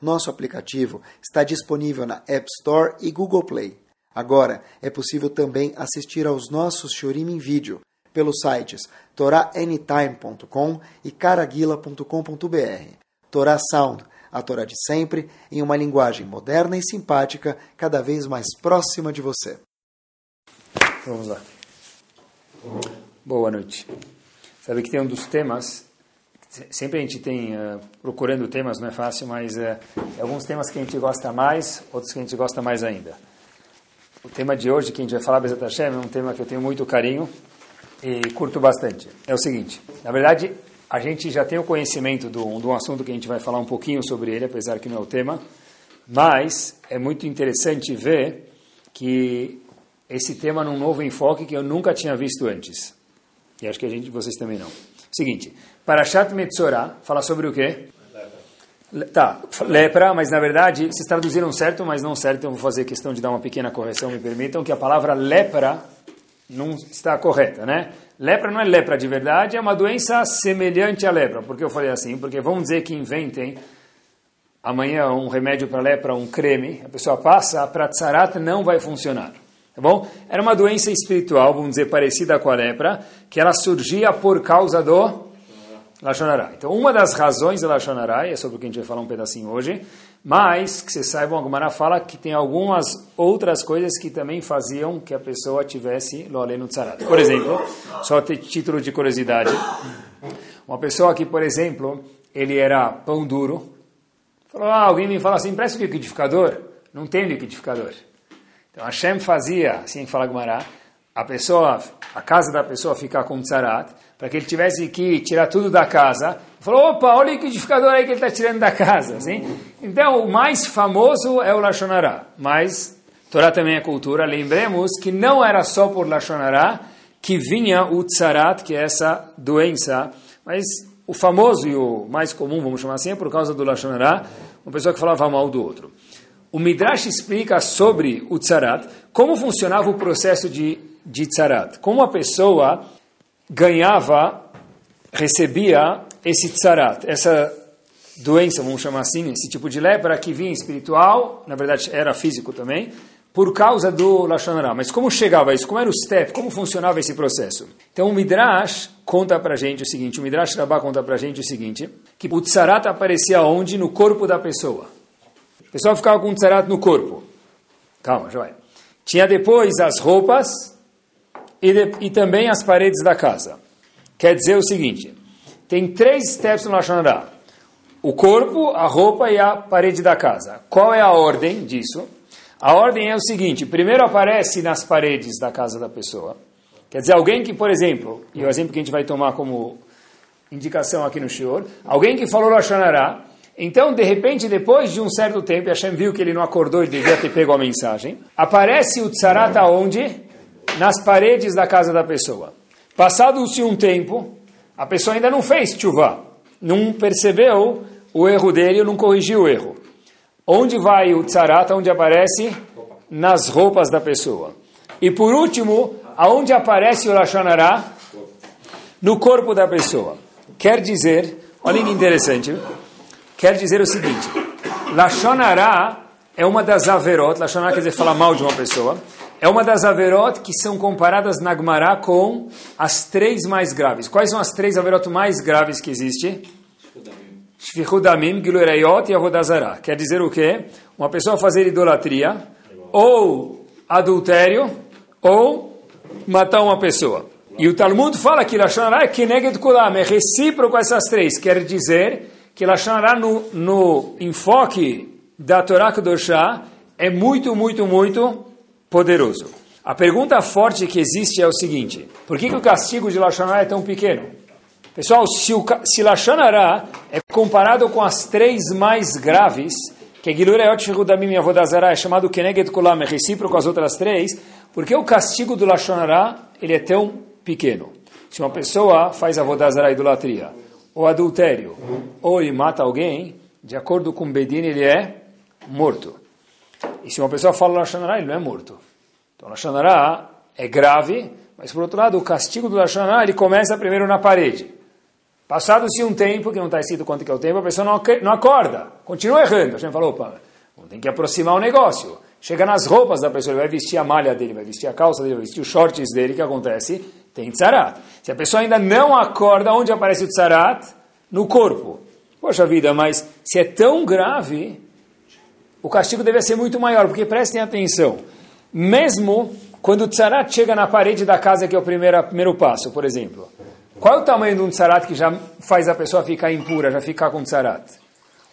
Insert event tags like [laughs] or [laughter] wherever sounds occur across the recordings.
nosso aplicativo está disponível na App Store e Google Play. Agora é possível também assistir aos nossos Shorim em vídeo pelos sites toraanytime.com e caraguila.com.br. Torá Sound a Torá de sempre, em uma linguagem moderna e simpática, cada vez mais próxima de você. Vamos lá. Boa noite. Sabe que tem um dos temas, sempre a gente tem, uh, procurando temas, não é fácil, mas uh, alguns temas que a gente gosta mais, outros que a gente gosta mais ainda. O tema de hoje, que a gente vai falar, Bezat Hashem, é um tema que eu tenho muito carinho e curto bastante. É o seguinte, na verdade, a gente já tem o conhecimento de um assunto que a gente vai falar um pouquinho sobre ele, apesar que não é o tema, mas é muito interessante ver que esse tema num novo enfoque que eu nunca tinha visto antes. E acho que a gente, vocês também não. Seguinte, Parashat Metzorah fala sobre o quê? Lepra. Tá, lepra, mas na verdade, vocês traduziram certo, mas não certo, eu vou fazer questão de dar uma pequena correção, me permitam, que a palavra lepra não está correta, né? Lepra não é lepra de verdade, é uma doença semelhante à lepra. Por que eu falei assim? Porque vamos dizer que inventem amanhã um remédio para lepra, um creme, a pessoa passa, para tsarat não vai funcionar. Tá bom? Era uma doença espiritual, vamos dizer, parecida com a lepra, que ela surgia por causa do Lashonará. Então, uma das razões da Lashonará, e é sobre o que a gente vai falar um pedacinho hoje, mas, que vocês saibam, a Gumara fala que tem algumas outras coisas que também faziam que a pessoa tivesse Loale no Tzarat. Por exemplo, só título de curiosidade, uma pessoa que, por exemplo, ele era pão duro, falou, ah, alguém me fala assim, presta o liquidificador? Não tem liquidificador. Então, Hashem fazia, assim fala Gumara, a pessoa, a casa da pessoa ficar com Tzarat, para que ele tivesse que tirar tudo da casa, falou, opa, olha o liquidificador aí que ele está tirando da casa. Assim? Então, o mais famoso é o Lashonará, mas Torá também é cultura. Lembremos que não era só por Lashonará que vinha o Tzarat, que é essa doença, mas o famoso e o mais comum, vamos chamar assim, é por causa do Lashonará, uma pessoa que falava mal do outro. O Midrash explica sobre o Tzarat, como funcionava o processo de, de Tzarat, como a pessoa ganhava, recebia esse tsarat, essa doença, vamos chamar assim, esse tipo de lepra que vinha espiritual, na verdade era físico também, por causa do Lashon Mas como chegava isso? Como era o step? Como funcionava esse processo? Então o Midrash conta pra gente o seguinte, o Midrash Rabbah conta pra gente o seguinte, que o tsarat aparecia onde? No corpo da pessoa. A pessoa ficava com o tsarat no corpo. Calma, já vai. Tinha depois as roupas, e, de, e também as paredes da casa. Quer dizer o seguinte, tem três steps no Lashon O corpo, a roupa e a parede da casa. Qual é a ordem disso? A ordem é o seguinte, primeiro aparece nas paredes da casa da pessoa. Quer dizer, alguém que, por exemplo, e o exemplo que a gente vai tomar como indicação aqui no Shior, alguém que falou Lashon então, de repente, depois de um certo tempo, Hashem viu que ele não acordou, ele devia ter pego a mensagem, aparece o tzarat aonde? Nas paredes da casa da pessoa. Passado-se um tempo, a pessoa ainda não fez chuva, não percebeu o erro dele, não corrigiu o erro. Onde vai o tzarat, onde aparece? Nas roupas da pessoa. E por último, aonde aparece o lachonará? No corpo da pessoa. Quer dizer, olha que interessante, quer dizer o seguinte, lachonará é uma das averot, lachonará quer dizer falar mal de uma pessoa, é uma das averot que são comparadas na Gemara com as três mais graves. Quais são as três averot mais graves que existem? Shvichudamim, Giluerayot e Avodazara. Quer dizer o quê? Uma pessoa fazer idolatria, ou adultério, ou matar uma pessoa. E o Talmud fala que Lashonará é Keneged Kulam, é recíproco essas três. Quer dizer que Lashonará no, no enfoque da Torá Kedoshá é muito, muito, muito poderoso. A pergunta forte que existe é o seguinte: por que, que o castigo de Lashonará é tão pequeno? Pessoal, se, o, se Lashonará é comparado com as três mais graves, que Gilurayot Shirudamim Yavodazara é chamado Keneged Kulam, é recíproco às outras três, porque o castigo do Lashonara ele é tão pequeno. Se uma pessoa faz Avodazara idolatria, ou adultério, ou ele mata alguém, de acordo com Bedin ele é morto. E se uma pessoa fala Lashonara, ele não é morto. Então Lashonara é grave, mas por outro lado o castigo do Lashonara ele começa primeiro na parede. Passado-se um tempo, que não está escrito quanto que é o tempo, a pessoa não, não acorda, continua errando. A gente falou, opa, tem que aproximar o negócio. Chega nas roupas da pessoa, ele vai vestir a malha dele, vai vestir a calça dele, vai vestir os shorts dele, o que acontece? Tem tzarat. Se a pessoa ainda não acorda, onde aparece o tzarat? No corpo. Poxa vida, mas se é tão grave, o castigo deve ser muito maior, porque prestem atenção. Mesmo quando o tzarat chega na parede da casa, que é o primeiro, primeiro passo, por exemplo. Qual é o tamanho de um tsarat que já faz a pessoa ficar impura, já ficar com tsarat?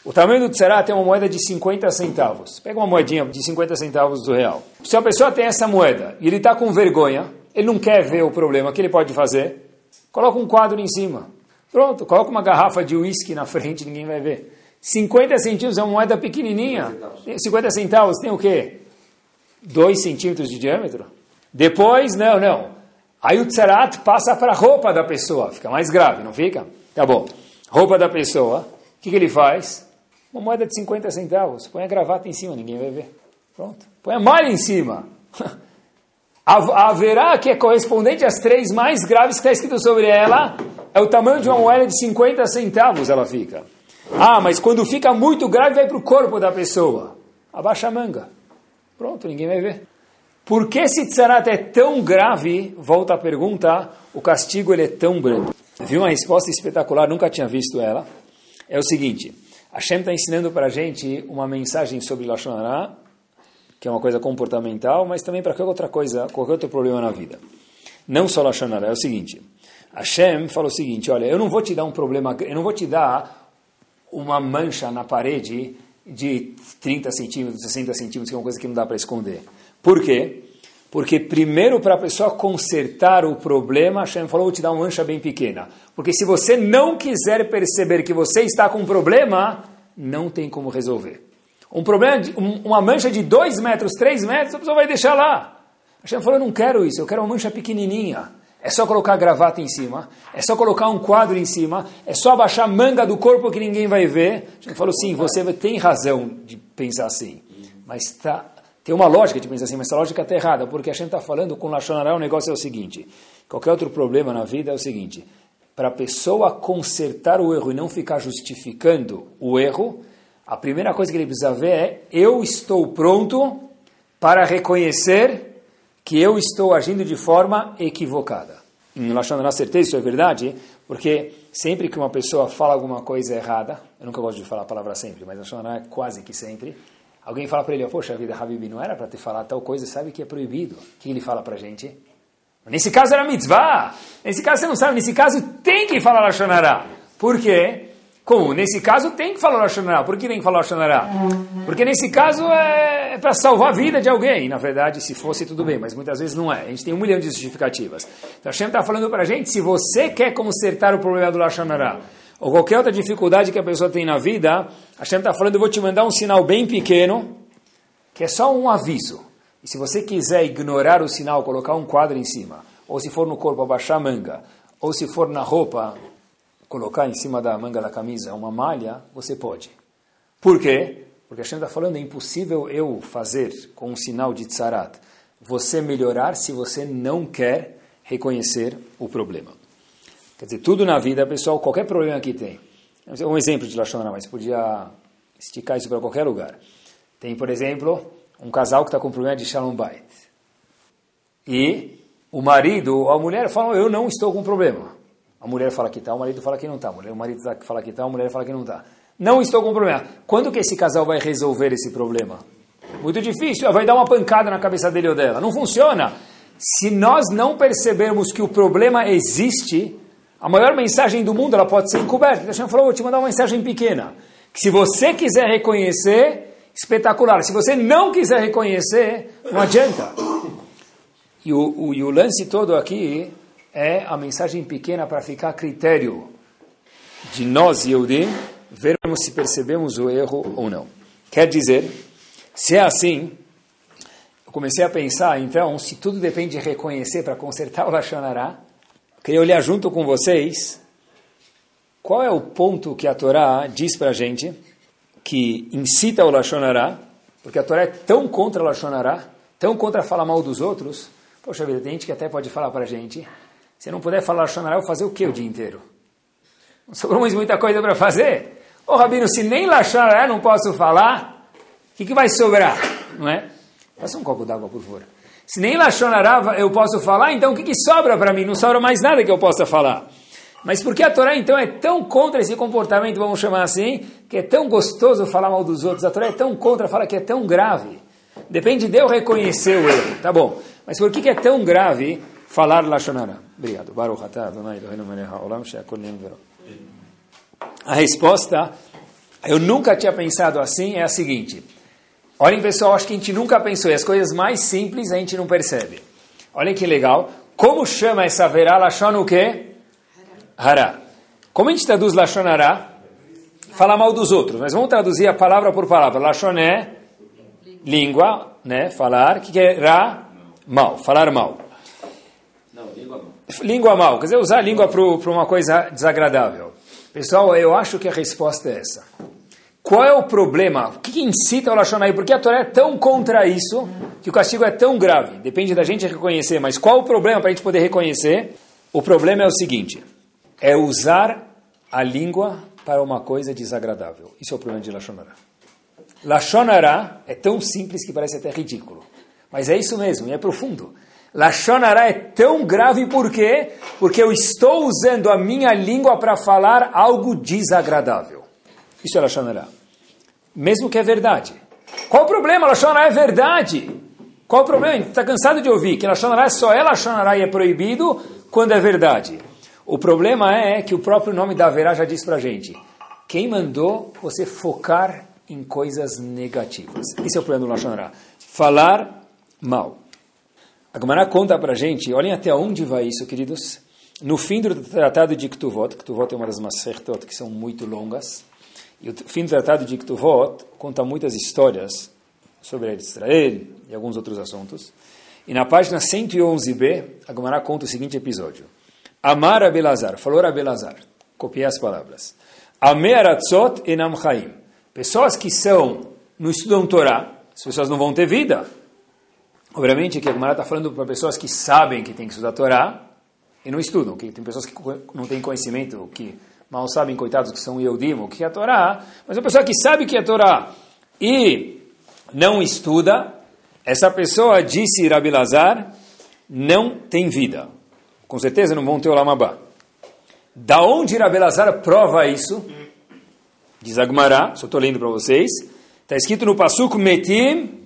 O tamanho do tsarat é uma moeda de 50 centavos. Pega uma moedinha de 50 centavos do real. Se a pessoa tem essa moeda e ele está com vergonha, ele não quer ver o problema, o que ele pode fazer? Coloca um quadro em cima. Pronto, coloca uma garrafa de uísque na frente, ninguém vai ver. 50 centímetros é uma moeda pequenininha. 50 centavos tem o quê? 2 centímetros de diâmetro? Depois, não, não. Aí o tzarat passa para a roupa da pessoa, fica mais grave, não fica? Tá bom. Roupa da pessoa, o que, que ele faz? Uma moeda de 50 centavos, põe a gravata em cima, ninguém vai ver. Pronto. Põe a malha em cima. [laughs] Haverá que é correspondente às três mais graves que está escrito sobre ela, é o tamanho de uma moeda de 50 centavos ela fica. Ah, mas quando fica muito grave, vai para o corpo da pessoa. Abaixa a manga. Pronto, ninguém vai ver. Por que esse tzarat é tão grave? Volta a pergunta, o castigo ele é tão brando. Vi uma resposta espetacular, nunca tinha visto ela. É o seguinte, Hashem está ensinando para a gente uma mensagem sobre Lashon Hara, que é uma coisa comportamental, mas também para qualquer outra coisa, qualquer outro problema na vida. Não só Lashon Hara, é o seguinte, Hashem fala o seguinte, olha, eu não vou te dar um problema, eu não vou te dar uma mancha na parede de 30 centímetros, 60 centímetros, que é uma coisa que não dá para esconder. Por quê? Porque primeiro para a pessoa consertar o problema, Hashem falou, vou te dar uma mancha bem pequena. Porque se você não quiser perceber que você está com um problema, não tem como resolver. Um problema, de, um, uma mancha de 2 metros, 3 metros, a pessoa vai deixar lá. Hashem falou, eu não quero isso, eu quero uma mancha pequenininha. É só colocar a gravata em cima, é só colocar um quadro em cima, é só abaixar a manga do corpo que ninguém vai ver. Hashem falou, sim, você tem razão de pensar assim, mas está tem uma lógica de pensar assim, mas essa lógica está errada, porque a gente está falando com Lashon Hara, o negócio é o seguinte, qualquer outro problema na vida é o seguinte, para a pessoa consertar o erro e não ficar justificando o erro, a primeira coisa que ele precisa ver é, eu estou pronto para reconhecer que eu estou agindo de forma equivocada. Em Lashon certeza isso é verdade, porque sempre que uma pessoa fala alguma coisa errada, eu nunca gosto de falar a palavra sempre, mas Lashon é quase que sempre, Alguém fala para ele, poxa vida, Habib, não era para ter falado tal coisa, sabe que é proibido. O que ele fala para a gente? Nesse caso era mitzvah. Nesse caso você não sabe, nesse caso tem que falar Lashonará. Por quê? Como? Nesse caso tem que falar Lashonará. Por que tem que falar Lashonará? Porque nesse caso é, é para salvar a vida de alguém. Na verdade, se fosse tudo bem, mas muitas vezes não é. A gente tem um milhão de justificativas. Então Hashem está falando para a gente, se você quer consertar o problema do Lashonará, ou qualquer outra dificuldade que a pessoa tem na vida, Hashem está falando, eu vou te mandar um sinal bem pequeno, que é só um aviso. E se você quiser ignorar o sinal, colocar um quadro em cima, ou se for no corpo, abaixar a manga, ou se for na roupa, colocar em cima da manga da camisa uma malha, você pode. Por quê? Porque a Hashem está falando, é impossível eu fazer com um sinal de tzarat você melhorar se você não quer reconhecer o problema. Quer dizer, tudo na vida, pessoal, qualquer problema que tem. Um exemplo de Lashon mas podia esticar isso para qualquer lugar. Tem, por exemplo, um casal que está com problema de Shalom Bait. E o marido ou a mulher falam, eu não estou com problema. A mulher fala que está, o marido fala que não está. O marido fala que está, a mulher fala que não está. Não estou com problema. Quando que esse casal vai resolver esse problema? Muito difícil. Vai dar uma pancada na cabeça dele ou dela. Não funciona. Se nós não percebermos que o problema existe, a maior mensagem do mundo ela pode ser encoberta. Hashem falou, vou te mandar uma mensagem pequena. Que se você quiser reconhecer, espetacular. Se você não quiser reconhecer, não adianta. E o, o, e o lance todo aqui é a mensagem pequena para ficar a critério de nós, Yehudim, vermos se percebemos o erro ou não. Quer dizer, se é assim, eu comecei a pensar, então, se tudo depende de reconhecer para consertar o Lashonará, queria olhar junto com vocês qual é o ponto que a Torá diz para a gente que incita o Lashonará, porque a Torá é tão contra o Lashonará, tão contra falar mal dos outros, poxa vida, tem gente que até pode falar para a gente, se não puder falar Lashonará, eu vou fazer o que o dia inteiro? Não sobrou mais muita coisa para fazer? Ô Rabino, se nem Lashonará não posso falar, o que, que vai sobrar? Não é? Passa um copo d'água, por favor. Se nem Lashonará eu posso falar, então o que, que sobra para mim? Não sobra mais nada que eu possa falar. Mas por que a Torá então é tão contra esse comportamento, vamos chamar assim, que é tão gostoso falar mal dos outros? A Torá é tão contra, fala que é tão grave. Depende de eu reconhecer o erro, tá bom. Mas por que, que é tão grave falar Lashonara? Obrigado. Baruch atah, Adonai Eloheinu melech haolam, she'akol A resposta, eu nunca tinha pensado assim, é a seguinte. Olhem pessoal, acho que a gente nunca pensou, e as coisas mais simples a gente não percebe. Olhem que legal. Como chama essa verá Lashon o quê? Hará. Como a gente traduz Lashon Hará? Falar mal dos outros. Mas vamos traduzir a palavra por palavra. Lashon é língua, né? Falar. O que, que é Ra? Mal. Falar mal. Língua mal. Quer dizer, usar a língua para uma coisa desagradável. Pessoal, eu acho que a resposta é essa. Qual é o problema? O que, que incita o Lashon aí? Porque a Torá é tão contra isso que o castigo é tão grave. Depende da gente reconhecer. Mas qual o problema para a gente poder reconhecer? O problema é o seguinte é usar a língua para uma coisa desagradável. Isso é o problema de Lashonara. Lashonara é tão simples que parece até ridículo. Mas é isso mesmo, e é profundo. Lashonara é tão grave por quê? Porque eu estou usando a minha língua para falar algo desagradável. Isso é Lashonara. Mesmo que é verdade. Qual o problema? Lashonara é verdade. Qual o problema? Está cansado de ouvir que Lashonara só é Lashonara e é proibido quando é verdade. O problema é que o próprio nome da Verá já diz para gente. Quem mandou você focar em coisas negativas? Esse é o problema do Lashon Falar mal. A Gemara conta para gente, olhem até onde vai isso, queridos. No fim do tratado de Ktuvot, Ktuvot é uma das Masertot que são muito longas, e o fim do tratado de Ktuvot conta muitas histórias sobre Israel e alguns outros assuntos. E na página 111b, a Gemara conta o seguinte episódio. Amar Abelazar, falou Abelazar, copiei as palavras. Ameratzot enam chaim. Pessoas que são, não estudam Torá, as pessoas não vão ter vida. Obviamente que a Gemara está falando para pessoas que sabem que tem que estudar Torá e não estudam. Que tem pessoas que não têm conhecimento, que mal sabem, coitados, que são Yehudim, o que é a Torá. Mas a pessoa que sabe que é Torá e não estuda, essa pessoa, disse Rabi Lazar, não tem vida com certeza não vão ter Olam Abba. Da onde Rabelazar prova isso? Diz Agmará, só estou lendo para vocês. Está escrito no Pasuk Metim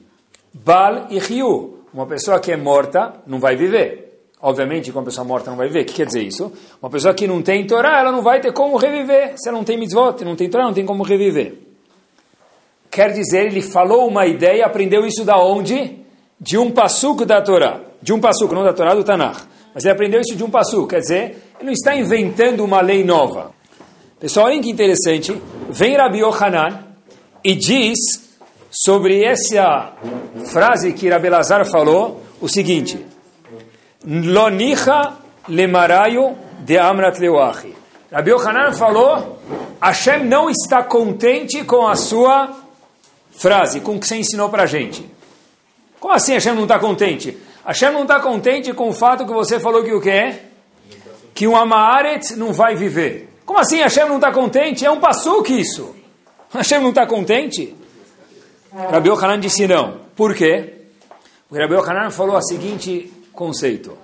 Bal e Riu. Uma pessoa que é morta não vai viver. Obviamente, uma pessoa morta não vai viver. O que quer dizer isso? Uma pessoa que não tem Torá, ela não vai ter como reviver. Se ela não tem mitzvot, não tem Torá, não tem como reviver. Quer dizer, ele falou uma ideia, aprendeu isso da onde? De um passuco da Torá. De um passuco, não da Torá, do Tanakh. Mas ele aprendeu isso de um passo, quer dizer, ele não está inventando uma lei nova. Pessoal, olhem que interessante. Vem Rabi Yohanan e diz sobre essa frase que Rabi Lazar falou o seguinte: Lonicha lemarayu de amrat leuachi. Rabi Yohanan falou: Hashem não está contente com a sua frase, com o que você ensinou para a gente. Como assim Hashem não está contente? Hashem não está contente com o fato que você falou que o quê? Que um Amaret não vai viver. Como assim Hashem não está contente? É um que isso. Hashem não está contente? Rabi Yohanan disse não. Por quê? O Rabi Yohanan falou o seguinte conceito.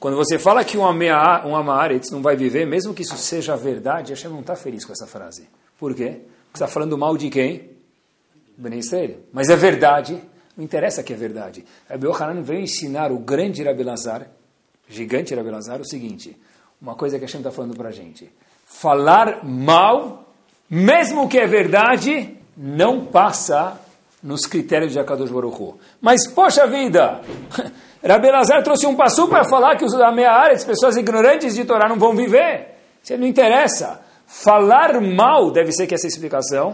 Quando você fala que um, amea, um Amaretz não vai viver, mesmo que isso seja verdade, Hashem não está feliz com essa frase. Por quê? Porque está falando mal de quem? Ben Mas é verdade. Não interessa que é verdade. Rabbi Yohanan veio ensinar o grande Rabbi Lazar, gigante Rabbi Lazar, o seguinte, uma coisa que gente está falando para a gente. Falar mal, mesmo que é verdade, não passa nos critérios de Akadosh Baruch Mas, poxa vida, [laughs] Rabbi Lazar trouxe um passo para falar que os da meia área, as pessoas ignorantes de Torá não vão viver. Isso não interessa. Falar mal deve ser que essa explicação.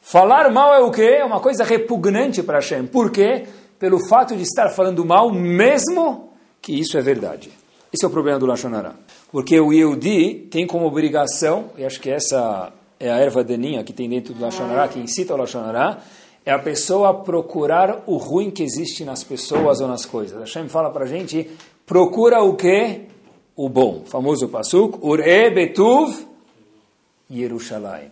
Falar mal é o quê? É uma coisa repugnante para Hashem. Por quê? Pelo fato de estar falando mal, mesmo que isso é verdade. Esse é o problema do Lashon Hara. Porque o Yehudi tem como obrigação, e acho que essa é a erva daninha que tem dentro do Lashon Hara, que incita o Lashon Hara, é a pessoa procurar o ruim que existe nas pessoas ou nas coisas. Hashem fala para a gente, procura o quê? O bom. O famoso pasuk, Ure Betuv Yerushalayim.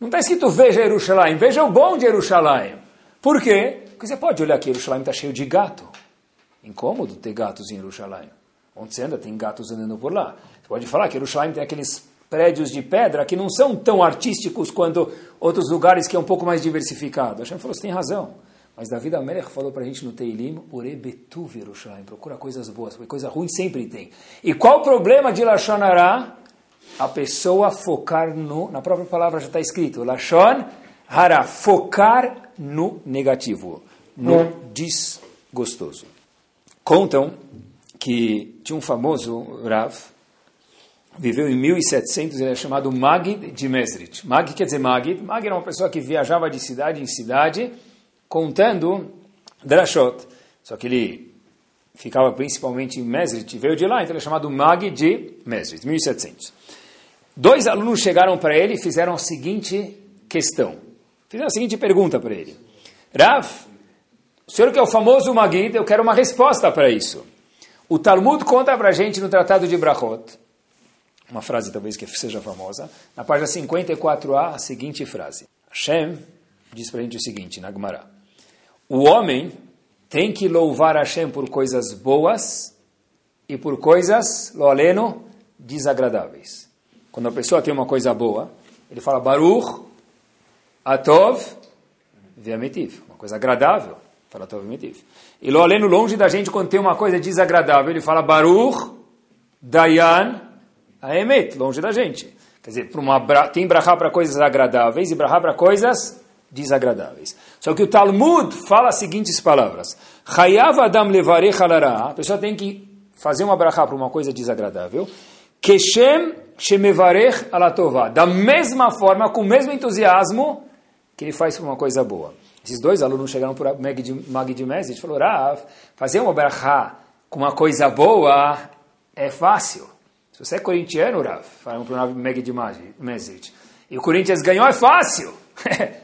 Não está escrito veja Yerushalayim, veja o bom de Yerushalayim. Por quê? Porque você pode olhar que Yerushalayim está cheio de gato. Incômodo ter gatos em Yerushalayim. Onde você anda, tem gatos andando por lá. Você pode falar que Yerushalayim tem aqueles prédios de pedra que não são tão artísticos quanto outros lugares que é um pouco mais diversificado. Hashem falou, você tem razão. Mas David Amelech falou para a gente no Teilim, Urebetu Yerushalayim, procura coisas boas, porque coisa ruim sempre tem. E qual o problema de Lashon Hara? A pessoa focar no, na própria palavra já está escrito, Lashon Hara, focar no negativo, no desgostoso. Contam que tinha um famoso Rav, viveu em 1700, ele é chamado Magid de Mesrit. Magid quer dizer Magid. Magid era uma pessoa que viajava de cidade em cidade, contando drashot. Só que ele ficava principalmente em Mesrit, veio de lá, então ele é chamado Magid de Mesrit, 1700. Dois alunos chegaram para ele e fizeram a seguinte questão. Fizeram a seguinte pergunta para ele. Rav, o senhor que é o famoso Magid, eu quero uma resposta para isso. O Talmud conta para a gente no Tratado de Brachot, uma frase talvez que seja famosa, na página 54a, a seguinte frase. Hashem diz para a gente o seguinte, na. O homem tem que louvar Hashem por coisas boas e por coisas, lo aleno, desagradáveis. Quando a pessoa tem uma coisa boa, ele fala Baruch, Atov, Viametiv, uma coisa agradável. Fala Tov Metiv. E lo aleno longe da gente quando tem uma coisa desagradável, ele fala Baruch, Dayan, Aemet, longe da gente. Quer dizer, uma, tem brahá para coisas agradáveis e brahá para coisas desagradáveis. Só que o Talmud fala as seguintes palavras. Chayav Adam levarech. A pessoa tem que fazer uma brahá para uma coisa desagradável. Keshem shemevarech alatová. Da mesma forma, com o mesmo entusiasmo que ele faz para uma coisa boa. Esses dois alunos chegaram para Mag de Mesrit e falaram, fazer uma brachá com uma coisa boa é fácil. Se você é corintiano, Rav, falaram para o de Mesrit, e o Corinthians ganhou, é fácil. [laughs]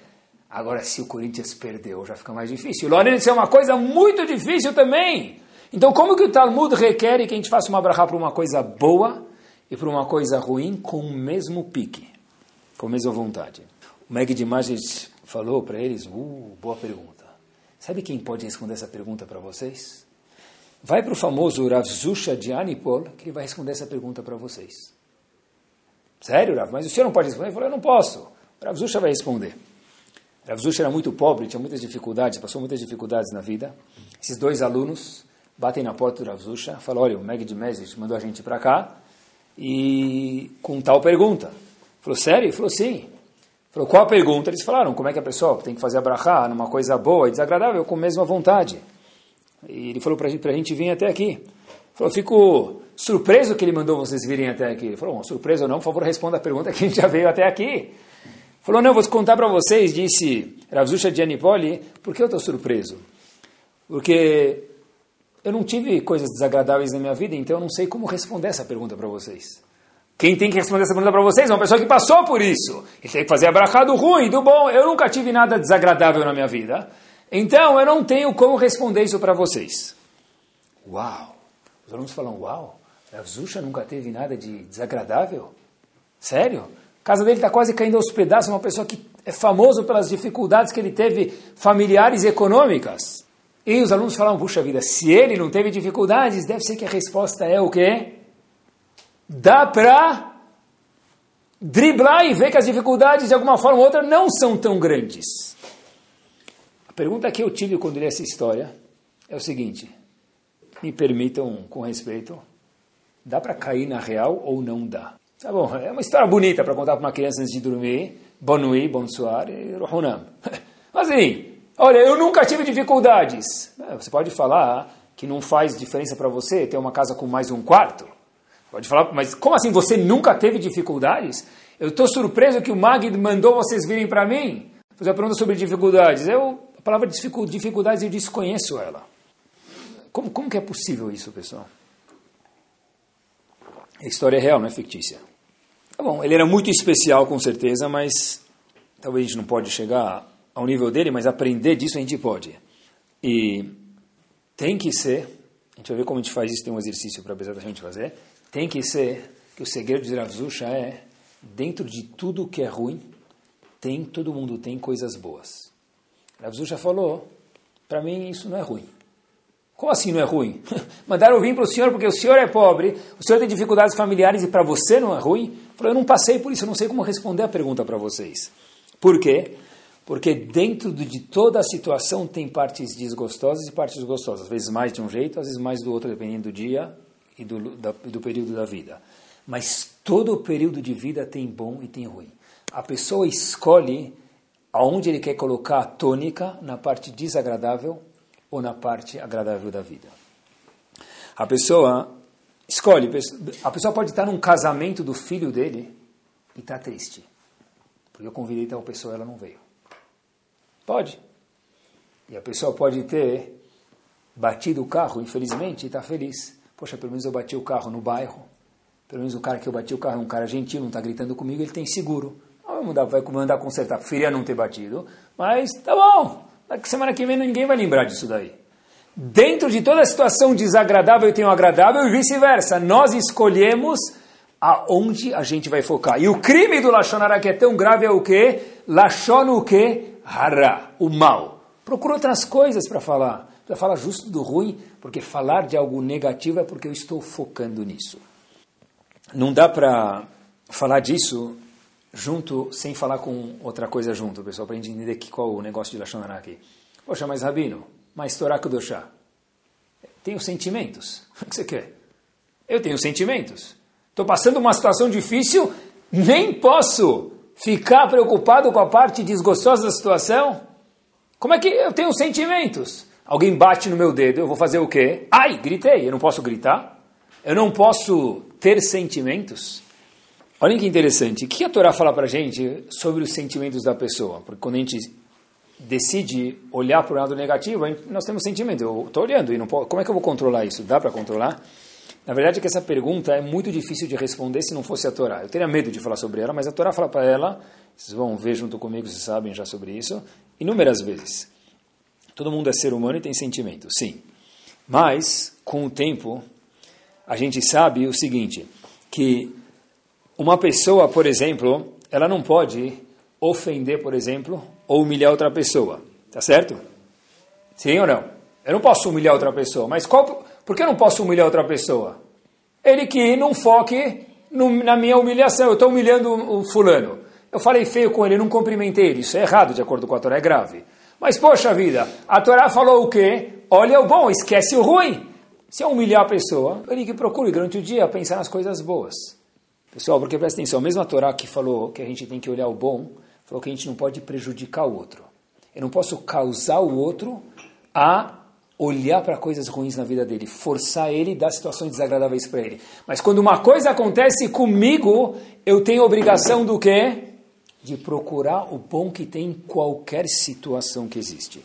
Agora, se o Corinthians perdeu, já fica mais difícil. Lorena, isso é uma coisa muito difícil também. Então, como que o Talmud requer que a gente faça uma brachá para uma coisa boa e para uma coisa ruim com o mesmo pique, com a mesma vontade? O Meg de falou para eles, uh, boa pergunta. Sabe quem pode responder essa pergunta para vocês? Vai para o famoso Rav Zusha de Anipol, que ele vai responder essa pergunta para vocês. Sério, Rav? Mas o senhor não pode responder? Ele falou, eu não posso. O Rav Zusha vai responder. Rav Zusha era muito pobre, tinha muitas dificuldades, passou muitas dificuldades na vida. Esses dois alunos batem na porta do Rav Zusha, falam, olha, o Meg de Mesit mandou a gente para cá e com tal pergunta. Falou, sério? Ele falou, sim. Falou, qual a pergunta? Eles falaram, como é que a pessoa tem que fazer a numa coisa boa e desagradável com a mesma vontade? E ele falou para a gente vir até aqui. Ele falou, fico surpreso que ele mandou vocês virem até aqui. Ele falou, bom, surpreso ou não, por favor, responda a pergunta que a gente já veio até aqui. Ele falou, não, vou contar para vocês, disse Ravzusha de Anipoli, por que eu estou surpreso? Porque eu não tive coisas desagradáveis na minha vida, então eu não sei como responder essa pergunta para vocês. Quem tem que responder essa pergunta para vocês é uma pessoa que passou por isso. Ele tem que fazer a brachá do ruim, do bom. Eu nunca tive nada desagradável na minha vida. Então, eu não tenho como responder isso para vocês. Uau! Os alunos falam, uau, a Zusha nunca teve nada de desagradável? Sério? A casa dele está quase caindo aos pedaços, uma pessoa que é famoso pelas dificuldades que ele teve familiares e econômicas. E os alunos falam, puxa vida, se ele não teve dificuldades, deve ser que a resposta é o quê? dá para driblar e ver que as dificuldades, de alguma forma ou outra, não são tão grandes. Pergunta que eu tive quando li essa história é o seguinte: me permitam, com respeito, dá para cair na real ou não dá? Tá bom, é uma história bonita para contar para uma criança antes de dormir. Bonui, bonsoir e rohunam. [laughs] Mas assim, olha, eu nunca tive dificuldades. É, você pode falar que não faz diferença para você ter uma casa com mais um quarto. Pode falar, mas como assim você nunca teve dificuldades? Eu estou surpreso que o Magid mandou vocês virem para mim. fazer uma pergunta sobre dificuldades. Eu, palavra dificuldades eu desconheço ela. Como, como que é possível isso, pessoal? A história é real, não é fictícia. Tá bom, ele era muito especial, com certeza, mas talvez a gente não pode chegar ao nível dele, mas aprender disso a gente pode. E tem que ser, a gente vai ver como a gente faz isso, tem um exercício para a gente fazer, tem que ser que o segredo de Rav Zusha é, dentro de tudo que é ruim, tem, todo mundo tem coisas boas. Rav Zusha falou, para mim isso não é ruim. Como assim não é ruim? [laughs] Mandaram vir para o senhor porque o senhor é pobre, o senhor tem dificuldades familiares e para você não é ruim? Falou, eu não passei por isso, eu não sei como responder a pergunta para vocês. Por quê? Porque dentro de toda a situação tem partes desgostosas e partes gostosas. Às vezes mais de um jeito, às vezes mais do outro, dependendo do dia e do, da, do período da vida. Mas todo período de vida tem bom e tem ruim. A pessoa escolhe aonde ele quer colocar a tônica na parte desagradável ou na parte agradável da vida. A pessoa escolhe, a pessoa pode estar num casamento do filho dele e está triste. Porque eu convidei tal pessoa, ela não veio. Pode. E a pessoa pode ter batido o carro, infelizmente, e está feliz. Poxa, pelo menos eu bati o carro no bairro. Pelo menos o cara que eu bati o carro é um cara gentil, não está gritando comigo, ele tem seguro. Vai mandar, vai mandar consertar. Preferia não ter batido, mas tá bom. Semana que vem ninguém vai lembrar disso daí. Dentro de toda a situação desagradável tem o agradável e vice-versa. Nós escolhemos aonde a gente vai focar. E o crime do Lachonara que é tão grave é o quê? Lachon o quê? Hara, o mal. Procura outras coisas para falar. Para falar justo do ruim, porque falar de algo negativo é porque eu estou focando nisso. Não dá para falar disso junto, sem falar com outra coisa junto, pessoal, para a gente entender qual o negócio de Lashon aqui. Poxa, mas Rabino, mas Torá Kudoshá, tenho sentimentos. [laughs] O que você quer? Eu tenho sentimentos. Estou passando uma situação difícil, nem posso ficar preocupado com a parte desgostosa da situação. Como é que eu tenho sentimentos? Alguém bate no meu dedo, eu vou fazer o quê? Ai, gritei, eu não posso gritar? Eu não posso ter sentimentos? Olha que interessante. O que a Torá fala para a gente sobre os sentimentos da pessoa? Porque quando a gente decide olhar para o lado negativo, nós temos sentimento. Eu estou olhando e não posso, como é que eu vou controlar isso? Dá para controlar? Na verdade, é que essa pergunta é muito difícil de responder se não fosse a Torá. Eu teria medo de falar sobre ela, mas a Torá fala para ela, vocês vão ver junto comigo, vocês sabem já sobre isso, inúmeras vezes. Todo mundo é ser humano e tem sentimento, sim. Mas, com o tempo, a gente sabe o seguinte, que uma pessoa, por exemplo, ela não pode ofender, por exemplo, ou humilhar outra pessoa. Tá certo? Sim ou não? Eu não posso humilhar outra pessoa. Mas qual, por que eu não posso humilhar outra pessoa? Ele que não foque no, na minha humilhação. Eu estou humilhando o, o fulano. Eu falei feio com ele, não cumprimentei ele. Isso é errado, de acordo com a Torá, é grave. Mas, poxa vida, a Torá falou o quê? Olha o bom, esquece o ruim. Se eu humilhar a pessoa, ele que procure durante o dia pensar nas coisas boas. Pessoal, porque presta atenção, mesmo a Torá que falou que a gente tem que olhar o bom, falou que a gente não pode prejudicar o outro. Eu não posso causar o outro a olhar para coisas ruins na vida dele, forçar ele, dar situações desagradáveis para ele. Mas quando uma coisa acontece comigo, eu tenho obrigação do quê? De procurar o bom que tem em qualquer situação que existe.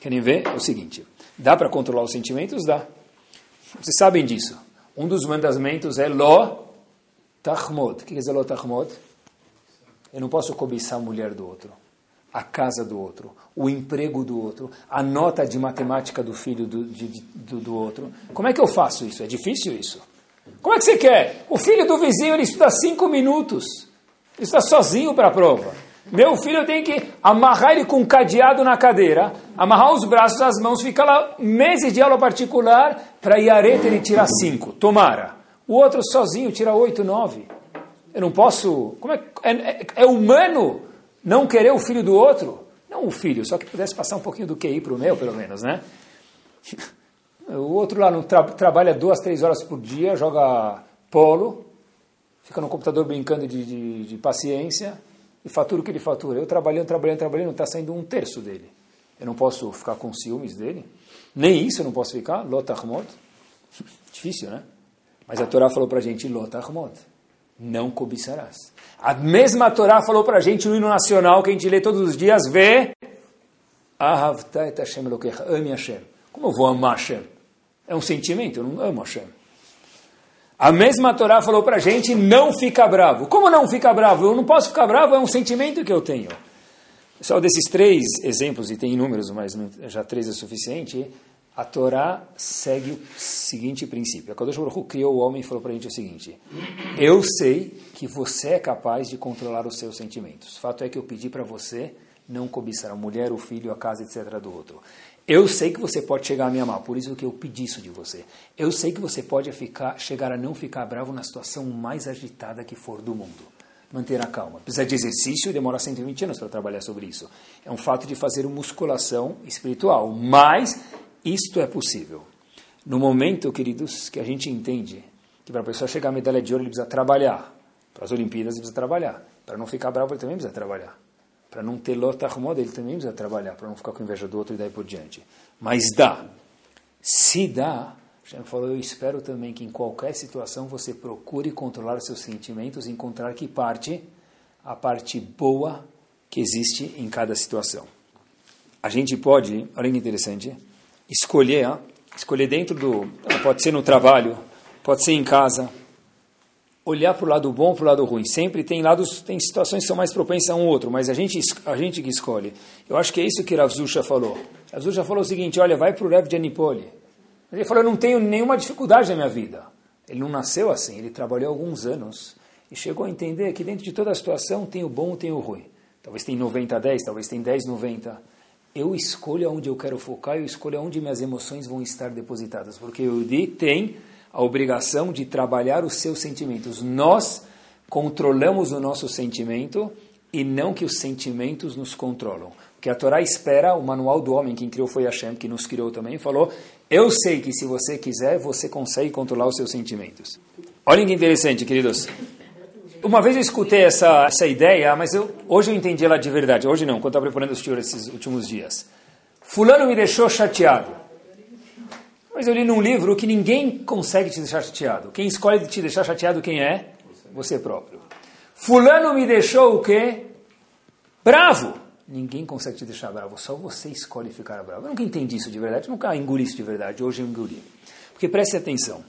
Querem ver? É o seguinte, dá para controlar os sentimentos? Dá. Vocês sabem disso. Um dos mandamentos é lo Tahmod. O que quer dizer tahmod? Eu não posso cobiçar a mulher do outro, a casa do outro, o emprego do outro, a nota de matemática do filho do, de, do, do outro. Como é que eu faço isso? É difícil isso. Como é que você quer? O filho do vizinho ele estuda cinco minutos. Ele está sozinho para a prova. Meu filho eu tenho que amarrar ele com um cadeado na cadeira, amarrar os braços, as mãos, ficar lá meses de aula particular para Iareta ele tirar cinco. Tomara. O outro sozinho tira oito, nove. Eu não posso. Como é, é, é, é, humano não querer o filho do outro? Não o filho, só que pudesse passar um pouquinho do QI para o meu, pelo menos, né? [laughs] O outro lá não tra trabalha duas, três horas por dia, joga polo, fica no computador brincando de, de, de paciência e fatura o que ele fatura. Eu trabalhando, trabalhando, trabalhando, está saindo um terço dele. Eu não posso ficar com ciúmes dele. Nem isso eu não posso ficar. Lotahmot. [laughs] Difícil, né? Mas a Torá falou para a gente, Lotahmot. não cobiçarás. A mesma Torá falou para a gente no hino nacional que a gente lê todos os dias, vê, Ahavta. Como eu vou amar Hashem? É um sentimento, eu não amo Hashem. A mesma Torá falou para a gente, não fica bravo. Como não fica bravo? Eu não posso ficar bravo, é um sentimento que eu tenho. Só desses três exemplos, e tem inúmeros, mas já três é suficiente, a Torá segue o seguinte princípio. A Kadosh criou o homem e falou para a gente o seguinte, eu sei que você é capaz de controlar os seus sentimentos. O fato é que eu pedi para você não cobiçar a mulher, o filho, a casa, etc. do outro. Eu sei que você pode chegar a me amar, por isso que eu pedi isso de você. Eu sei que você pode ficar, chegar a não ficar bravo na situação mais agitada que for do mundo. Manter a calma. Precisa de exercício e demora 120 anos para trabalhar sobre isso. É um fato de fazer musculação espiritual, mas isto é possível. No momento, queridos, que a gente entende que para a pessoa chegar à medalha de ouro ele precisa trabalhar. Para as Olimpíadas ele precisa trabalhar. Para não ficar bravo ele também precisa trabalhar. Para não ter lota arrumada ele também precisa trabalhar. Para não ficar com inveja do outro e daí por diante. Mas dá. Se dá, Hashem falou, eu espero também que em qualquer situação você procure controlar seus sentimentos e encontrar que parte, a parte boa que existe em cada situação. A gente pode, olha que interessante, escolher, escolher dentro do, pode ser no trabalho, pode ser em casa, olhar para o lado bom, para o lado ruim. Sempre tem lados, tem situações que são mais propensas a um outro, mas a gente, a gente que escolhe. Eu acho que é isso que Rav Zusha falou. Rav Zusha falou o seguinte, olha, vai para o Rev de Anipoli. Ele falou, eu não tenho nenhuma dificuldade na minha vida. Ele não nasceu assim, ele trabalhou alguns anos e chegou a entender que dentro de toda a situação tem o bom tem o ruim. Talvez tem 90 a 10, talvez tem 10 90 eu escolho aonde eu quero focar, eu escolho aonde minhas emoções vão estar depositadas, porque o Yudi tem a obrigação de trabalhar os seus sentimentos. Nós controlamos o nosso sentimento e não que os sentimentos nos controlam. Porque a Torá espera, o manual do homem, quem criou foi Hashem, que nos criou também, falou, eu sei que se você quiser, você consegue controlar os seus sentimentos. Olhem que interessante, queridos. Uma vez eu escutei essa, essa ideia, mas eu, hoje eu entendi ela de verdade. Hoje não, quando estava preparando o senhor esses últimos dias. Fulano me deixou chateado. Mas eu li num livro que ninguém consegue te deixar chateado. Quem escolhe te deixar chateado, quem é? Você próprio. Fulano me deixou o quê? Bravo. Ninguém consegue te deixar bravo, só você escolhe ficar bravo. Eu nunca entendi isso de verdade, nunca engoli isso de verdade, hoje eu engoli. Porque preste atenção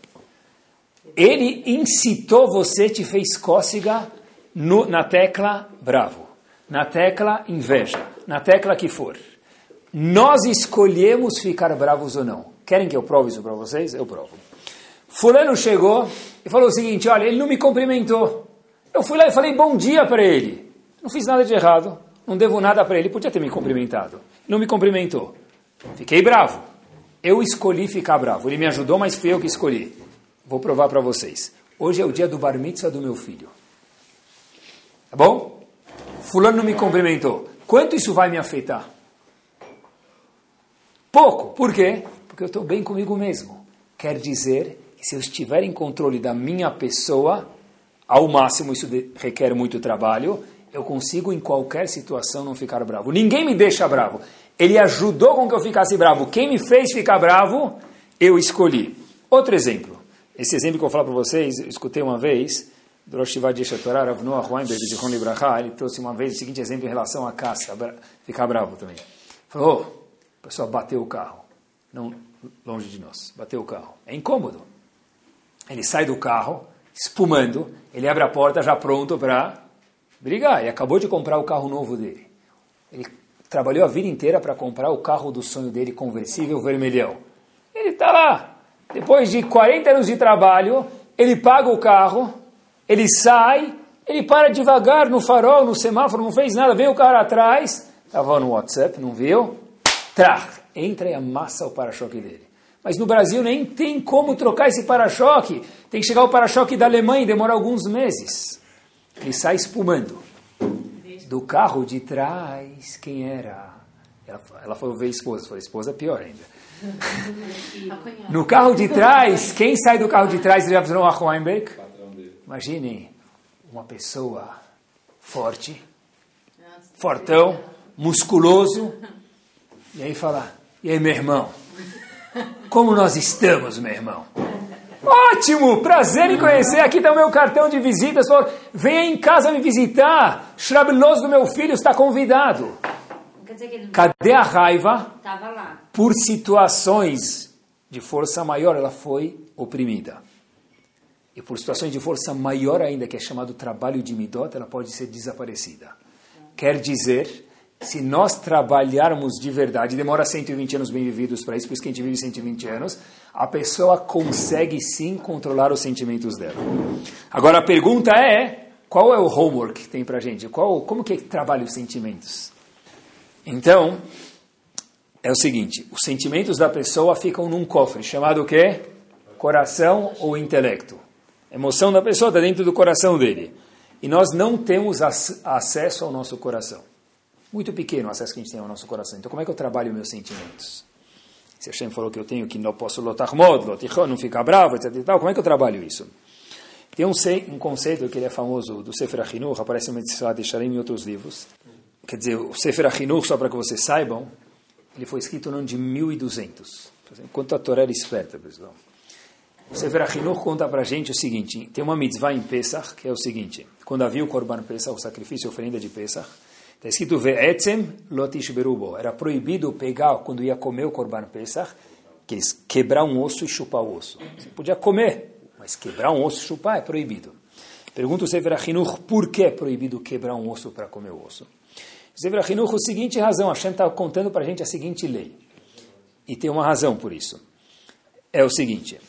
ele incitou você, te fez cócega no, na tecla bravo, na tecla inveja, na tecla que for. Nós escolhemos ficar bravos ou não. Querem que eu prove isso para vocês? Eu provo. Fulano chegou e falou o seguinte: olha, ele não me cumprimentou. Eu fui lá e falei bom dia para ele. Não fiz nada de errado, não devo nada para ele, podia ter me cumprimentado. Não me cumprimentou. Fiquei bravo. Eu escolhi ficar bravo. Ele me ajudou, mas fui eu que escolhi. Vou provar para vocês. Hoje é o dia do bar mitzvah do meu filho. Tá bom? Fulano não me cumprimentou. Quanto isso vai me afetar? Pouco. Por quê? Porque eu estou bem comigo mesmo. Quer dizer que se eu estiver em controle da minha pessoa, ao máximo isso requer muito trabalho, eu consigo em qualquer situação não ficar bravo. Ninguém me deixa bravo. Ele ajudou com que eu ficasse bravo. Quem me fez ficar bravo, eu escolhi. Outro exemplo. Esse exemplo que eu vou falar para vocês, eu escutei uma vez, do Rosh Shivad Yeshatorah, Rav de Zichron Libraha, ele trouxe uma vez o seguinte exemplo em relação à caça, ficar bravo também. Falou, o pessoal bateu o carro, não longe de nós, bateu o carro. É incômodo. Ele sai do carro, espumando, ele abre a porta já pronto para brigar. Ele acabou de comprar o carro novo dele. Ele trabalhou a vida inteira para comprar o carro do sonho dele, conversível vermelhão. Ele está lá, depois de 40 anos de trabalho, ele paga o carro, ele sai, ele para devagar no farol, no semáforo, não fez nada, veio o cara atrás, estava no WhatsApp, não viu? Trá, entra e amassa o para-choque dele. Mas no Brasil nem tem como trocar esse para-choque. Tem que chegar o para-choque da Alemanha e demora alguns meses. Ele sai espumando. Do carro de trás, quem era? Ela, ela falou, veio esposa. Falei, esposa é pior ainda. [laughs] No carro de trás, quem sai do carro de trás de Rav Weinberg? Imaginem uma pessoa forte, fortão, musculoso, e aí fala, e aí meu irmão, como nós estamos, meu irmão? Ótimo! Prazer em conhecer. Aqui está o meu cartão de visitas. Venha em casa me visitar. Shrabelos do meu filho está convidado. Cadê a raiva? Por situações de força maior, ela foi oprimida. E por situações de força maior ainda, que é chamado trabalho de midot, ela pode ser desaparecida. Quer dizer, se nós trabalharmos de verdade, demora 120 anos bem vividos para isso, por isso que a gente vive 120 anos, a pessoa consegue sim controlar os sentimentos dela. Agora a pergunta é, qual é o homework que tem para a gente? Qual, como que trabalha os sentimentos? Então, é o seguinte, os sentimentos da pessoa ficam num cofre, chamado o quê? Coração ou intelecto. A emoção da pessoa está dentro do coração dele. E nós não temos acesso ao nosso coração. Muito pequeno o acesso que a gente tem ao nosso coração. Então, como é que eu trabalho meus sentimentos? Se Hashem falou que eu tenho que não posso lotar mod, lotichon, não ficar bravo, etc. E como é que eu trabalho isso? Tem um, um conceito que ele é famoso do Sefer Achinuch, aparece no Mitzvah de Shalem em outros livros. Quer dizer, o Sefer Achinuch, só para que vocês saibam, ele foi escrito no ano de 1200. Enquanto a Torá era esperta, pessoal. O Sefer Achinuch conta para a gente o seguinte, tem uma mitzvah em Pesach, que é o seguinte, quando havia o Korban Pesach, o sacrifício, a oferenda de Pesach, está escrito Ve'etzem lotish berubo. Era proibido pegar, quando ia comer o Korban Pesach, que eles quebrar um osso e chupar o osso. Você podia comer, mas quebrar um osso e chupar é proibido. Pergunta o Sefer Achinuch, por que é proibido quebrar um osso para comer o osso? Sefer Achinuch, a seguinte razão, Hashem está contando para a gente a seguinte lei. E tem uma razão por isso. É o seguinte,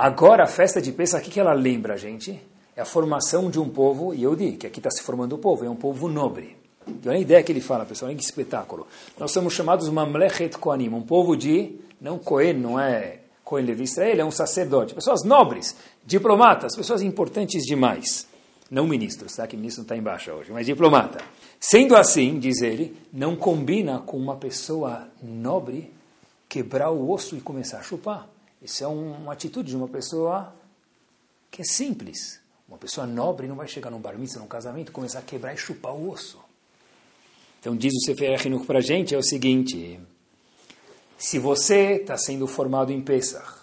Agora, a festa de Pesach, o que ela lembra a gente? É a formação de um povo, e eu digo que aqui está se formando o um povo, é um povo nobre. E olha a ideia que ele fala, pessoal, olha que espetáculo. Nós somos chamados Mamlechet Koanim, um povo de, não Cohen, não é Cohen Levi Israel, é um sacerdote. Pessoas nobres, diplomatas, pessoas importantes demais. Não ministros, tá? Que ministro não está embaixo hoje, mas diplomata. Sendo assim, diz ele, não combina com uma pessoa nobre quebrar o osso e começar a chupar. Isso é um, uma atitude de uma pessoa que é simples. Uma pessoa nobre não vai chegar num bar mitzvah, num casamento, começar a quebrar e chupar o osso. Então diz o Sefer Hinukh para a gente, é o seguinte, se você está sendo formado em Pesach,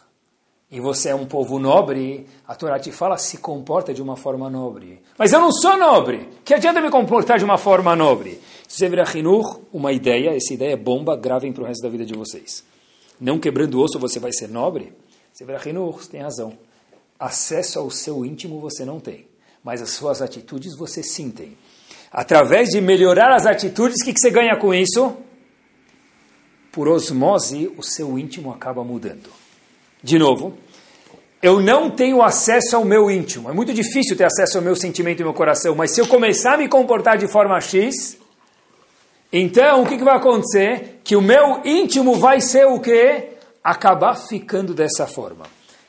e você é um povo nobre, a Torá te fala, se comporta de uma forma nobre. Mas eu não sou nobre, que adianta me comportar de uma forma nobre? Sefer Hinukh, uma ideia, essa ideia é bomba, gravem para o resto da vida de vocês não quebrando osso você vai ser nobre? Você tem razão. Acesso ao seu íntimo você não tem, mas as suas atitudes você sim tem. Através de melhorar as atitudes, o que, que você ganha com isso? Por osmose, o seu íntimo acaba mudando. De novo, eu não tenho acesso ao meu íntimo. É muito difícil ter acesso ao meu sentimento e meu coração, mas se eu começar a me comportar de forma X, então, o que, que vai acontecer? Que o meu íntimo vai ser o quê? Acabar ficando dessa forma.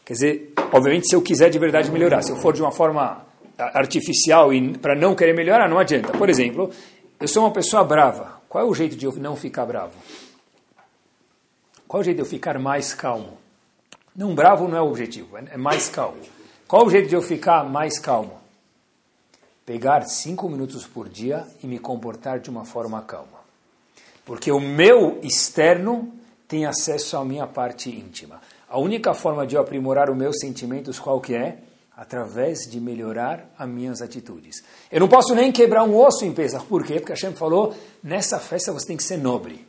Quer dizer, obviamente, se eu quiser de verdade melhorar, se eu for de uma forma artificial e para não querer melhorar, não adianta. Por exemplo, eu sou uma pessoa brava. Qual é o jeito de eu não ficar bravo? Qual é o jeito de eu ficar mais calmo? Não, bravo não é o objetivo, é mais calmo. Qual é o jeito de eu ficar mais calmo? pegar cinco minutos por dia e me comportar de uma forma calma. Porque o meu externo tem acesso à minha parte íntima. A única forma de eu aprimorar os meus sentimentos qual que é? Através de melhorar as minhas atitudes. Eu não posso nem quebrar um osso em Pesach. Por quê? Porque Hashem falou, nessa festa você tem que ser nobre.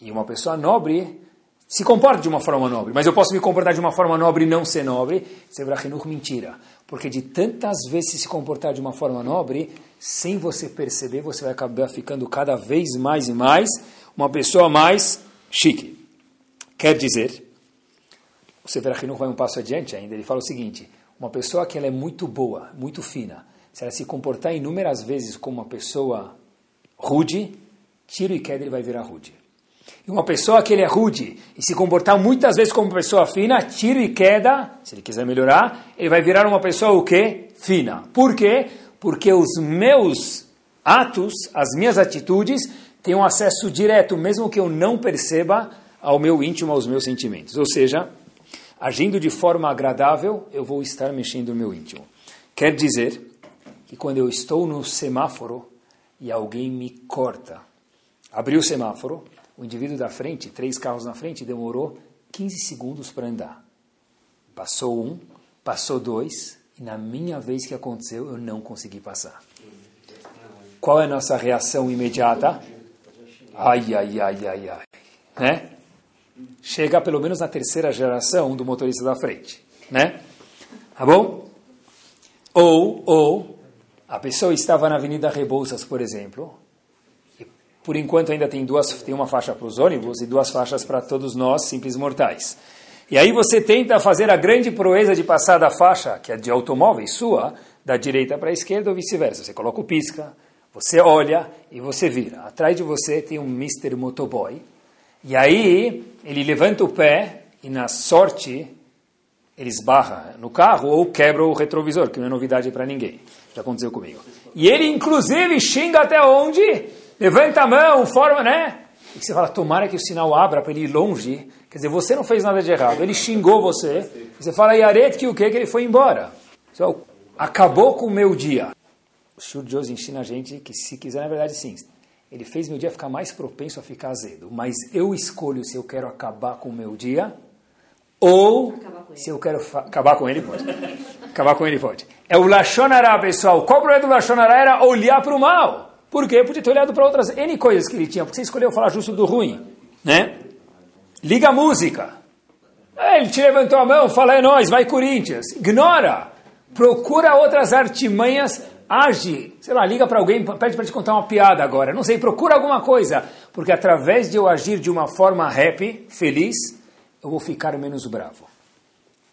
E uma pessoa nobre se comporta de uma forma nobre. Mas eu posso me comportar de uma forma nobre e não ser nobre? Sebrachinuch, mentira. Porque de tantas vezes se comportar de uma forma nobre, sem você perceber, você vai acabar ficando cada vez mais e mais uma pessoa mais chique. Quer dizer, o Sefer Achinuch vai um passo adiante ainda, ele fala o seguinte, uma pessoa que ela é muito boa, muito fina, se ela se comportar inúmeras vezes como uma pessoa rude, tiro e queda ele vai virar rude. E uma pessoa que ele é rude e se comportar muitas vezes como pessoa fina, tiro e queda, se ele quiser melhorar, ele vai virar uma pessoa o quê? Fina. Por quê? Porque os meus atos, as minhas atitudes, têm um acesso direto, mesmo que eu não perceba, ao meu íntimo, aos meus sentimentos. Ou seja, agindo de forma agradável, eu vou estar mexendo no meu íntimo. Quer dizer que quando eu estou no semáforo e alguém me corta, abriu o semáforo, o indivíduo da frente, três carros na frente, demorou 15 segundos para andar. Passou um, Passou dois, e na minha vez que aconteceu, eu não consegui passar. Qual é a nossa reação imediata? Ai, ai, ai, ai, ai. Né? Chega pelo menos na terceira geração do motorista da frente. Né? Tá bom? Ou, ou, a pessoa estava na Avenida Rebouças, por exemplo, por enquanto ainda tem, duas, tem uma faixa para os ônibus e duas faixas para todos nós, simples mortais. E aí você tenta fazer a grande proeza de passar da faixa, que é de automóveis sua, da direita para a esquerda ou vice-versa. Você coloca o pisca, você olha e você vira. Atrás de você tem um Mr. Motoboy. E aí ele levanta o pé e na sorte ele esbarra no carro ou quebra o retrovisor, que não é novidade para ninguém. Já aconteceu comigo. E ele inclusive xinga até onde? Levanta a mão, forma, né? E você fala, tomara que o sinal abra para ele ir longe. Quer dizer, você não fez nada de errado. Ele xingou você. Você fala, Yaret, que o que? Que ele foi embora. Então, acabou com o meu dia. O Shur Jones ensina a gente que, se quiser, na verdade, sim. Ele fez meu dia ficar mais propenso a ficar azedo. Mas eu escolho se eu quero acabar com o meu dia ou se eu quero acabar com ele, pode. acabar com ele, pode. É o Lachonará, pessoal. Qual o problema do Lachonará era olhar para o mal. Por quê? Podia ter olhado para outras N coisas que ele tinha. Porque você escolheu falar justo do ruim. Né? Liga a música. É, ele te levantou a mão, fala, é nós, vai Corinthians. Ignora. Procura outras artimanhas age, sei lá, liga para alguém, pede para te contar uma piada agora, não sei, procura alguma coisa, porque através de eu agir de uma forma happy, feliz, eu vou ficar menos bravo.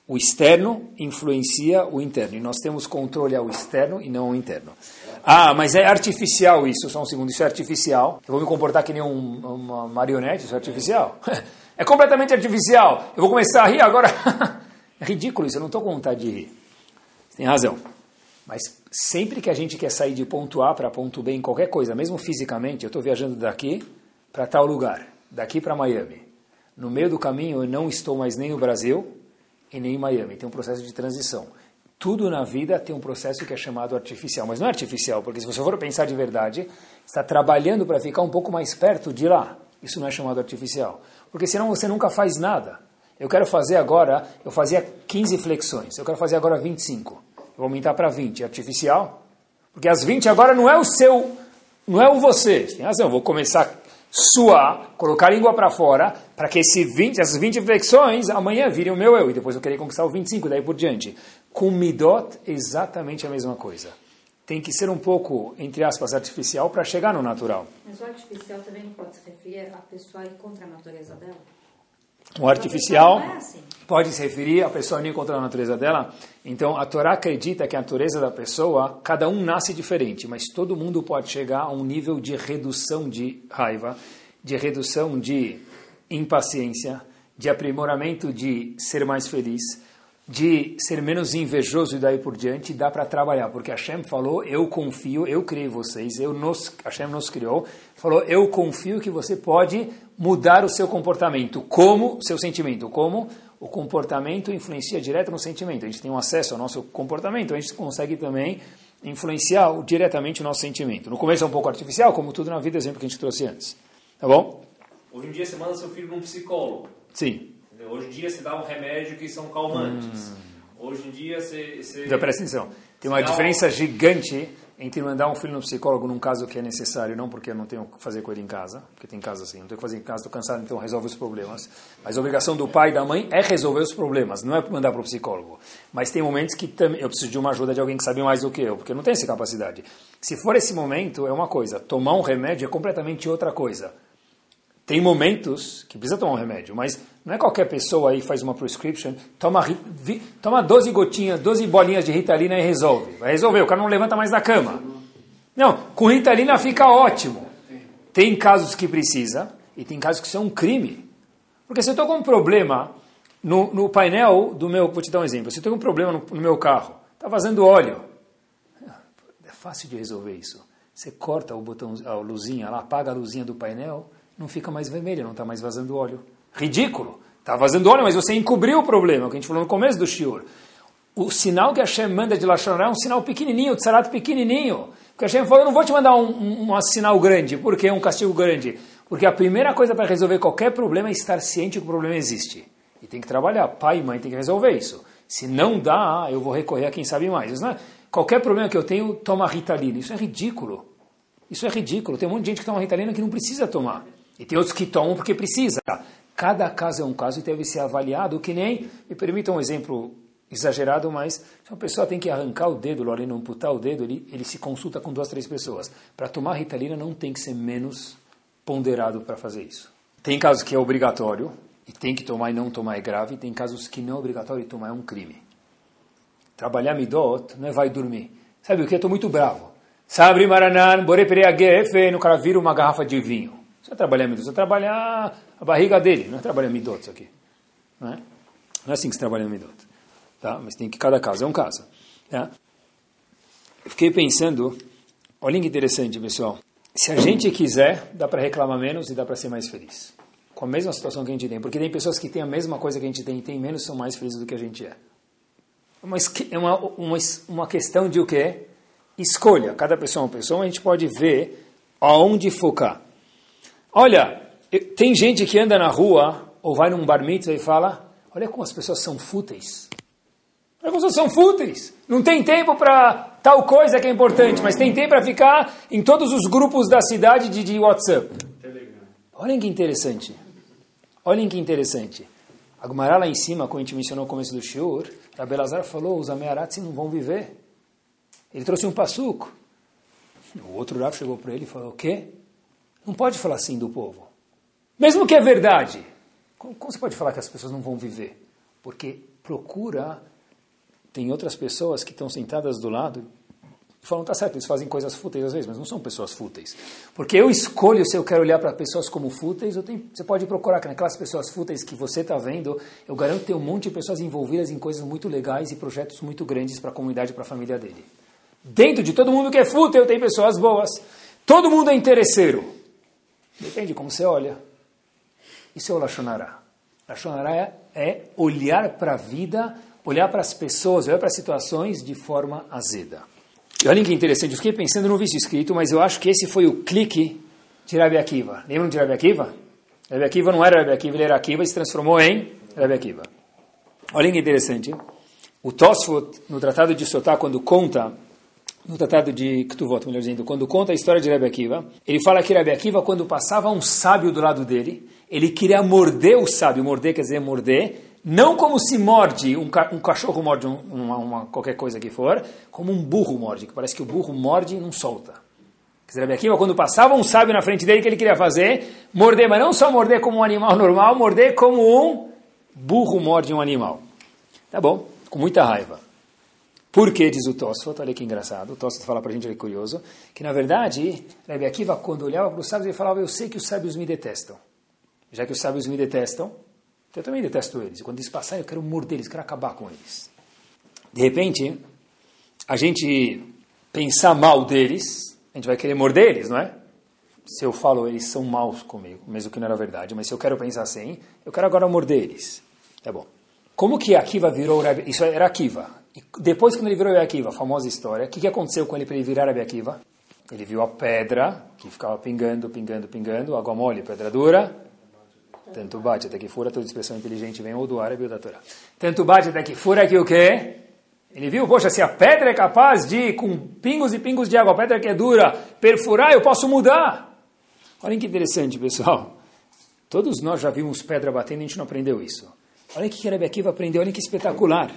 O externo influencia o interno, e nós temos controle ao externo e não ao interno. Ah, mas é artificial isso, só um segundo, isso é artificial. Eu vou me comportar que nem um, uma marionete, isso é artificial. [laughs] é completamente artificial. Eu vou começar a rir agora. [laughs] é ridículo isso, eu não estou com vontade de rir. Você tem razão. Mas sempre que a gente quer sair de ponto A para ponto B em qualquer coisa, mesmo fisicamente, eu estou viajando daqui para tal lugar, daqui para Miami. No meio do caminho eu não estou mais nem no Brasil e nem em Miami. Tem um processo de transição. Tudo na vida tem um processo que é chamado artificial, mas não é artificial, porque se você for pensar de verdade, está trabalhando para ficar um pouco mais perto de lá. Isso não é chamado artificial, porque senão você nunca faz nada. Eu quero fazer agora, eu fazia 15 flexões, eu quero fazer agora 25 vou aumentar para 20. É artificial? Porque as 20 agora não é o seu, não é o você. Tem razão, vou começar suar, colocar a língua para fora, para que esse 20, essas 20 flexões amanhã virem o meu eu, e depois eu querer conquistar o 25, daí por diante. Com Midot, exatamente a mesma coisa. Tem que ser um pouco, entre aspas, artificial para chegar no natural. Mas o artificial também não pode se referir à pessoa ir contra a natureza dela? O artificial pode se referir à pessoa não encontrar a natureza dela. Então, a Torá acredita que a natureza da pessoa, cada um nasce diferente, mas todo mundo pode chegar a um nível de redução de raiva, de redução de impaciência, de aprimoramento de ser mais feliz, de ser menos invejoso e daí por diante, dá para trabalhar, porque Hashem falou, eu confio, eu criei vocês, eu nos, Hashem nos criou, falou, eu confio que você pode mudar o seu comportamento. Como? Seu sentimento. Como? O comportamento influencia direto no sentimento. A gente tem um acesso ao nosso comportamento, a gente consegue também influenciar diretamente o nosso sentimento. No começo é um pouco artificial, como tudo na vida, exemplo que a gente trouxe antes. Tá bom? Hoje em dia você manda seu filho num psicólogo. Sim. Hoje em dia você dá um remédio que são calmantes. Hum. Hoje em dia você... você... Então, presta atenção. Tem uma diferença gigante entre mandar um filho no psicólogo num caso que é necessário, não porque eu não tenho o que fazer com ele em casa, porque tem casa assim, não tenho o que fazer em casa, estou cansado, então resolve os problemas. Mas a obrigação do pai e da mãe é resolver os problemas, não é mandar para o psicólogo. Mas tem momentos que eu preciso de uma ajuda de alguém que sabe mais do que eu, porque eu não tenho essa capacidade. Se for esse momento, é uma coisa, tomar um remédio é completamente outra coisa. Tem momentos que precisa tomar um remédio, mas não é qualquer pessoa aí faz uma prescription, toma, toma 12 gotinhas, 12 bolinhas de Ritalina e resolve. Vai resolver, o cara não levanta mais da cama. Não, com Ritalina fica ótimo. Tem casos que precisa e tem casos que são um crime. Porque se eu estou com um problema no, no, painel do meu, vou te dar um exemplo, se eu tenho um problema no, no meu carro, está vazando óleo. É fácil de resolver isso. Você corta o botão, a luzinha lá, apaga a luzinha do painel, não fica mais vermelho, não está mais vazando óleo. Ridículo. Está vazando óleo, mas você encobriu o problema, que a gente falou no começo do shiur. O sinal que Hashem manda de Lashon é um sinal pequenininho, tzarat pequenininho. Porque Hashem falou, eu não vou te mandar um, um, um sinal grande. Por que um castigo grande? Porque a primeira coisa para resolver qualquer problema é estar ciente que o problema existe. E tem que trabalhar. Pai e mãe tem que resolver isso. Se não dá, eu vou recorrer a quem sabe mais. É- qualquer problema que eu tenho, toma Ritalina. Isso é ridículo. Isso é ridículo. Tem um monte de gente que toma Ritalina que não precisa tomar. E tem outros que tomam porque precisa. Cada caso é um caso e deve ser avaliado, que nem, me permita um exemplo exagerado, mas se uma pessoa tem que arrancar o dedo, além de amputar o dedo, ele, ele se consulta com duas, três pessoas. Para tomar Ritalina não tem que ser menos ponderado para fazer isso. Tem casos que é obrigatório, e tem que tomar e não tomar é grave, tem casos que não é obrigatório e tomar é um crime. Trabalhar midot não é vai dormir. Sabe o que? Eu estou muito bravo. Sabri maranan, borepereagefe, no cara vira uma garrafa de vinho. Você vai trabalhar midot, vai trabalhar a barriga dele, não é trabalhar midot isso aqui. Não é? Não é assim que se trabalha midot. Tá? Mas tem que cada caso é um caso. Tá? Eu fiquei pensando, olha que interessante, pessoal. Se a gente quiser, dá para reclamar menos e dá para ser mais feliz. Com a mesma situação que a gente tem. Porque tem pessoas que têm a mesma coisa que a gente tem e têm menos são mais felizes do que a gente é. É uma, uma, uma questão de o quê? Escolha. Cada pessoa é uma pessoa, a gente pode ver aonde focar. Olha, tem gente que anda na rua ou vai num bar mitzvah e fala, olha como as pessoas são fúteis. As pessoas são fúteis. Não tem tempo para tal coisa que é importante, mas tem tempo para ficar em todos os grupos da cidade de, de WhatsApp. Olhem que interessante. Olhem que interessante. A Gumará lá em cima, como a gente mencionou no começo do Shiur, a Belazar falou, os Amearatzi não vão viver. Ele trouxe um passuco. O outro Rav chegou para ele e falou, o quê? Não pode falar assim do povo. Mesmo que é verdade. Como, como você pode falar que as pessoas não vão viver? Porque procura, tem outras pessoas que estão sentadas do lado falam, tá certo, eles fazem coisas fúteis às vezes, mas não são pessoas fúteis. Porque eu escolho se eu quero olhar para pessoas como fúteis, tenho, você pode procurar que naquelas pessoas fúteis que você está vendo, eu garanto que tem um monte de pessoas envolvidas em coisas muito legais e projetos muito grandes para a comunidade e para a família dele. Dentro de todo mundo que é fútil, tem pessoas boas. Todo mundo é interesseiro. Depende de como você olha. Isso é o Lachonará. Lachonará é, é olhar para a vida, olhar para as pessoas, olhar para as situações de forma azeda. E olha que interessante, eu fiquei pensando, vi isso escrito, mas eu acho que esse foi o clique de Rabi Akiva. Lembram de Rabi Akiva? Rabi Akiva não era Rabi Akiva, ele era Akiva e se transformou em Rabi Akiva. Olha que interessante. O Tosfot, no Tratado de Sotá, quando conta, no Tratado de Ktuvot, melhor dizendo, quando conta a história de Rabi Akiva, ele fala que Rabi Akiva, quando passava um sábio do lado dele, ele queria morder o sábio, morder quer dizer morder, não como se morde, um, ca um cachorro morde um, uma, uma, qualquer coisa que for, como um burro morde, que parece que o burro morde e não solta. Quer dizer, quando passava um sábio na frente dele, o que ele queria fazer? Morder, mas não só morder como um animal normal, morder como um burro morde um animal. Tá bom, com muita raiva. Por que, diz o Tosfot, olha que engraçado, o Tosfot fala para a gente, ele é curioso, que na verdade, Rebbe Akiva, quando olhava para os sábios, ele falava, eu sei que os sábios me detestam. Já que os sábios me detestam, eu também detesto eles. E quando eles passarem, eu quero morder eles, quero acabar com eles. De repente, a gente pensar mal deles, a gente vai querer morder eles, não é? Se eu falo eles são maus comigo, mesmo que não era verdade, mas se eu quero pensar assim, eu quero agora morder eles. Tá bom. Como que Akiva virou? Isso era Akiva. E depois, quando ele virou Akiva, famosa história, o que, que aconteceu com ele para ele virar Rabi Akiva? Ele viu a pedra que ficava pingando, pingando, pingando, água mole, pedra dura, tanto bate até que fura, toda expressão inteligente vem ou do árabe ou da Torá. Tanto bate até que fura que o quê? Ele viu, poxa, se a pedra é capaz de, com pingos e pingos de água, a pedra que é dura, perfurar, eu posso mudar. Olhem que interessante, pessoal. Todos nós já vimos pedra batendo e a gente não aprendeu isso. Olha o que Rebbe Akiva aprendeu, olha que espetacular.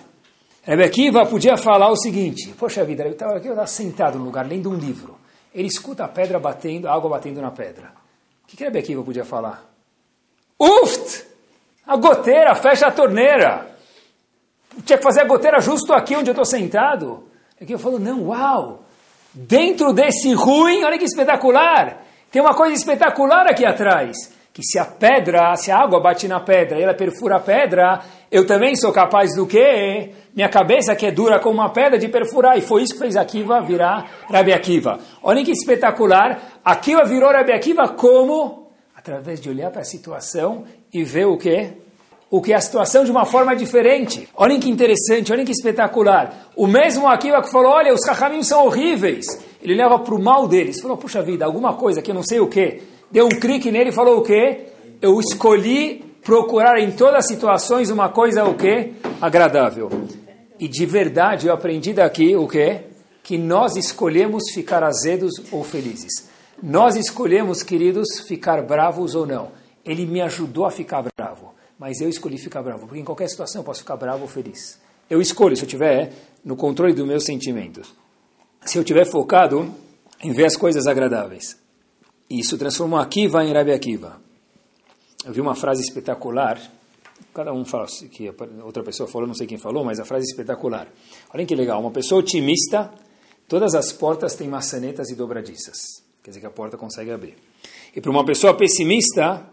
Rebbe Akiva podia falar o seguinte, poxa vida, eu estava sentado no lugar, lendo um livro. Ele escuta a pedra batendo, a água batendo na pedra. O que Rebbe Akiva podia falar? Uft! A goteira, fecha a torneira. Tinha que fazer a goteira justo aqui onde eu estou sentado. Aqui eu falo, não, uau! Dentro desse ruim, olha que espetacular! Tem uma coisa espetacular aqui atrás. Que se a pedra, se a água bate na pedra e ela perfura a pedra, eu também sou capaz do quê? Minha cabeça que é dura como uma pedra de perfurar. E foi isso que fez Akiva virar Rabi Akiva. Olha que espetacular. Akiva virou Rabi Akiva como através de olhar para a situação e ver o que? O que é a situação de uma forma diferente. Olhem que interessante, olhem que espetacular. O mesmo Akiva que falou, olha, os Rahamim são horríveis. Ele leva para o mal deles. Falou, puxa vida, alguma coisa que eu não sei o que. Deu um clique nele e falou o quê? Eu escolhi procurar em todas as situações uma coisa o quê? Agradável. E de verdade eu aprendi daqui o quê? Que nós escolhemos ficar azedos ou felizes. Nós escolhemos, queridos, ficar bravos ou não. Ele me ajudou a ficar bravo, mas eu escolhi ficar bravo, porque em qualquer situação eu posso ficar bravo ou feliz. Eu escolho se eu tiver no controle dos meus sentimentos. Se eu tiver focado em ver as coisas agradáveis. Isso transformou Akiva em Rabi Akiva. Eu vi uma frase espetacular. Cada um fala que outra pessoa falou, não sei quem falou, mas a frase é espetacular. Olha que legal. Uma pessoa otimista, todas as portas têm maçanetas e dobradiças. Quer dizer que a porta consegue abrir. E para uma pessoa pessimista,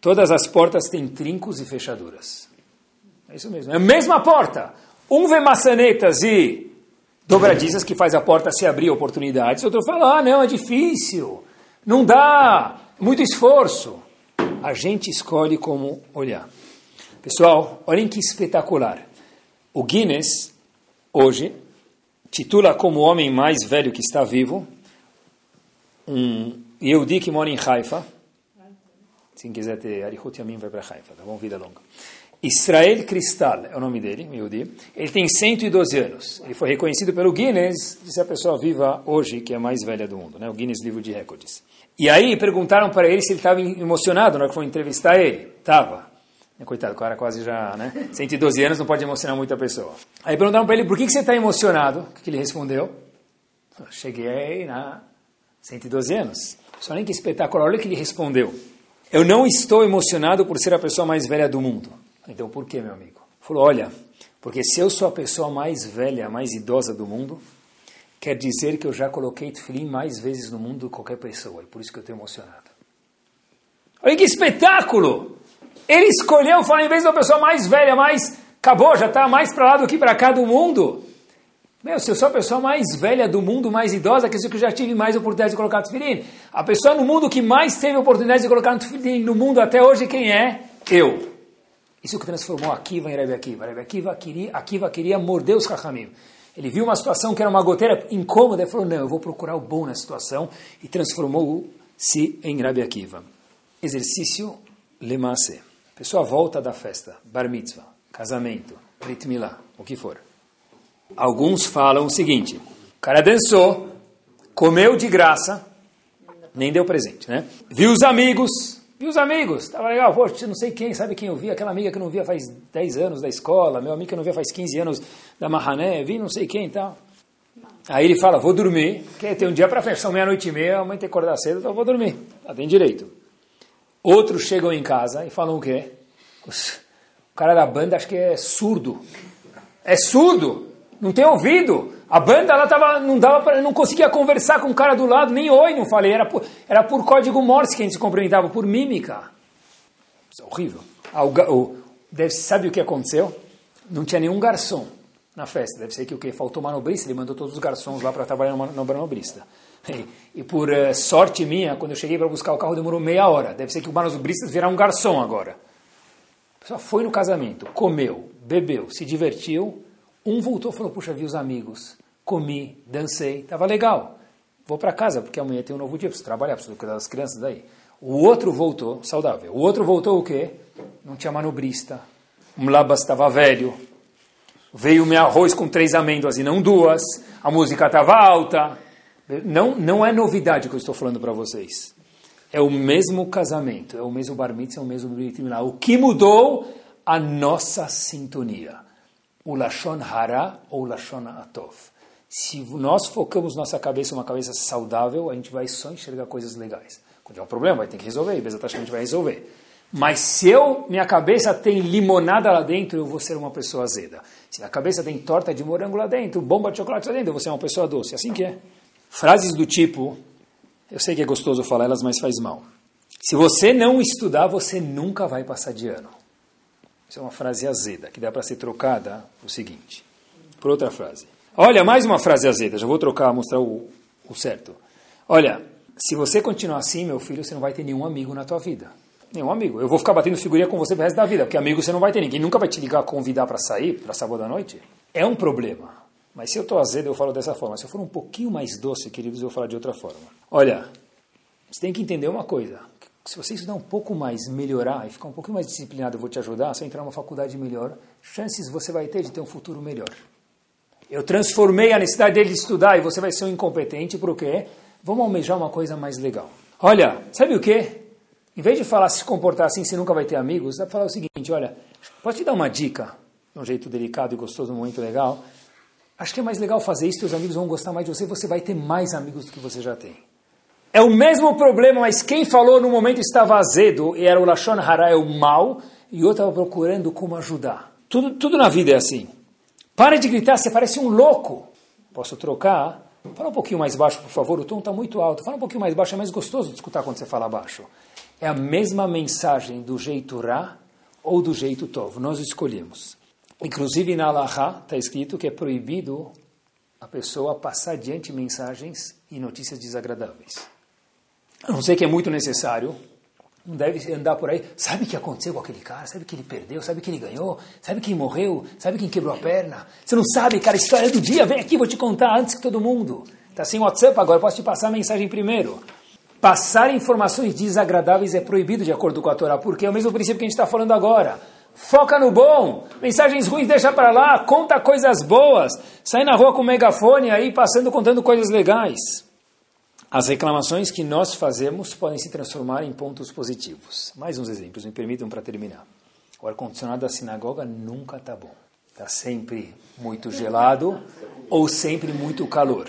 todas as portas têm trincos e fechaduras. É isso mesmo. É a mesma porta. Um vê maçanetas e dobradiças que faz a porta se abrir oportunidades. Outro fala, ah, não, é difícil. Não dá. Muito esforço. A gente escolhe como olhar. Pessoal, olhem que espetacular. O Guinness, hoje, titula como o homem mais velho que está vivo um Yehudi que mora em Haifa. Se quiser ter Arihut Yamim, vai para Haifa, tá bom? Vida longa. Israel Cristal é o nome dele, Yehudi. Ele tem 112 anos. Ele foi reconhecido pelo Guinness de a pessoa viva hoje que é a mais velha do mundo, né? o Guinness Livro de Recordes. E aí perguntaram para ele se ele estava emocionado na hora que foi entrevistar ele. Tava. Coitado, o cara quase já, né? [laughs] 112 anos não pode emocionar muita pessoa. Aí perguntaram para ele, por que, que você está emocionado? O que ele respondeu? Cheguei na 112 anos. Só nem que espetáculo. Olha o que ele respondeu. Eu não estou emocionado por ser a pessoa mais velha do mundo. Então por que, meu amigo? Falou, olha, porque se eu sou a pessoa mais velha, mais idosa do mundo, quer dizer que eu já coloquei tefilim mais vezes no mundo do que qualquer pessoa. E por isso que eu estou emocionado. Olha que espetáculo! Ele escolheu falar em vez da pessoa mais velha, mais... Acabou, já está mais para lá do que para cá do mundo. Meu, se eu sou a pessoa mais velha do mundo, mais idosa, quer dizer que eu já tive mais oportunidade de colocar tefilim. A pessoa no mundo que mais teve oportunidade de colocar tefilim no mundo até hoje, quem é? Eu. Isso que transformou Akiva em Rebbe Akiva. Rebbe Akiva queria, Akiva queria morder os Kachamim. Ele viu uma situação que era uma goteira incômoda e falou, não, eu vou procurar o bom na situação e transformou-se em Rebbe Akiva. Exercício Lemase. A pessoa volta da festa, bar mitzvah, casamento, brit milá, o que for. Alguns falam o seguinte: o cara dançou, comeu de graça, nem deu presente, né? Viu os amigos, viu os amigos, estava legal, poxa, não sei quem, sabe quem eu vi? Aquela amiga que eu não via faz 10 anos da escola, meu amigo que eu não via faz 15 anos da Mahané, vi não sei quem e tal. Aí ele fala, vou dormir, que tem um dia para fechar, meia-noite e meia, amanhã tem que acordar cedo, então vou dormir, tá, tem direito. Outros chegam em casa e falam o quê? O cara da banda acho que é surdo. É surdo! não tem ouvido. A banda ela tava, não dava pra, não conseguia conversar com o cara do lado, nem oi, não falei. Era por, era por código Morse que a gente se cumprimentava, por mímica. Isso é horrível. Ah, o, deve, sabe o que aconteceu? Não tinha nenhum garçom na festa. Deve ser que o que faltou manobrista, ele mandou todos os garçons lá para trabalhar no, no manobrista. [laughs] E, e por uh, sorte minha, quando eu cheguei para buscar o carro, demorou meia hora. Deve ser que o manobrista virá um garçom agora. Pessoa foi no casamento, comeu, bebeu, se divertiu um voltou e falou, puxa, vi os amigos, comi, dancei, estava legal. Vou para casa, porque amanhã tem um novo dia, preciso trabalhar, preciso cuidar das crianças daí. O outro voltou, saudável. O outro voltou o quê? Não tinha manobrista. Um labas estava velho. Veio meu arroz com três amêndoas e não duas. A música estava alta. Não, não é novidade que eu estou falando para vocês. É o mesmo casamento, é o mesmo bar mitzvah, é o mesmo brit O que mudou? A nossa sintonia o Lashon Hara ou Lashon Atov. Se nós focamos nossa cabeça uma cabeça saudável, a gente vai só enxergar coisas legais. Quando tiver um problema, vai ter que resolver, e a gente vai resolver. Mas se eu, minha cabeça tem limonada lá dentro, eu vou ser uma pessoa azeda. Se a cabeça tem torta de morango lá dentro, bomba de chocolate lá dentro, eu vou ser uma pessoa doce. Assim que é. Frases do tipo, eu sei que é gostoso falar elas, mas faz mal. Se você não estudar, você nunca vai passar de ano. Isso é uma frase azeda, que dá para ser trocada o seguinte, por outra frase. Olha, mais uma frase azeda, já vou trocar, mostrar o, o certo. Olha, se você continuar assim, meu filho, você não vai ter nenhum amigo na tua vida. Nenhum amigo. Eu vou ficar batendo figurinha com você pro resto da vida, porque amigo você não vai ter. Ninguém nunca vai te ligar, convidar para sair, para sábado à noite. É um problema. Mas se eu estou azedo, eu falo dessa forma. Se eu for um pouquinho mais doce, queridos, eu vou falar de outra forma. Olha, você tem que entender uma coisa. Se você estudar um pouco mais, melhorar e ficar um pouquinho mais disciplinado, eu vou te ajudar, se entrar numa faculdade melhor, chances você vai ter de ter um futuro melhor. Eu transformei a necessidade dele de estudar e você vai ser um incompetente, por quê? Vamos almejar uma coisa mais legal. Olha, sabe o quê? Em vez de falar se comportar assim, você nunca vai ter amigos, dá para falar o seguinte, olha, pode te dar uma dica, de um jeito delicado e gostoso, muito legal. Acho que é mais legal fazer isso, seus amigos vão gostar mais de você, você vai ter mais amigos do que você já tem. É o mesmo problema, mas quem falou no momento estava azedo, e era o Lashon Hara, é o mal, e eu estava procurando como ajudar. Tudo, tudo na vida é assim. Pare de gritar, você parece um louco. Posso trocar? Fala um pouquinho mais baixo, por favor, o tom está muito alto. Fala um pouquinho mais baixo, é mais gostoso de escutar quando você fala baixo. É a mesma mensagem do jeito Ra ou do jeito Tov. Nós escolhemos. Inclusive na Alaha está escrito que é proibido a pessoa passar adiante mensagens e notícias desagradáveis. A não sei que é muito necessário, não deve andar por aí. Sabe o que aconteceu com aquele cara? Sabe que ele perdeu? Sabe que ele ganhou? Sabe quem morreu? Sabe quem quebrou a perna? Você não sabe, cara, história do dia. Vem aqui, vou te contar antes que todo mundo. Está sem WhatsApp agora, posso te passar a mensagem primeiro. Passar informações desagradáveis é proibido de acordo com a Torá, porque é o mesmo princípio que a gente está falando agora. Foca no bom, mensagens ruins deixa para lá, conta coisas boas, sai na rua com o megafone aí passando contando coisas legais. As reclamações que nós fazemos podem se transformar em pontos positivos. Mais uns exemplos, me permitam para terminar. O ar-condicionado da sinagoga nunca está bom. Está sempre muito gelado ou sempre muito calor.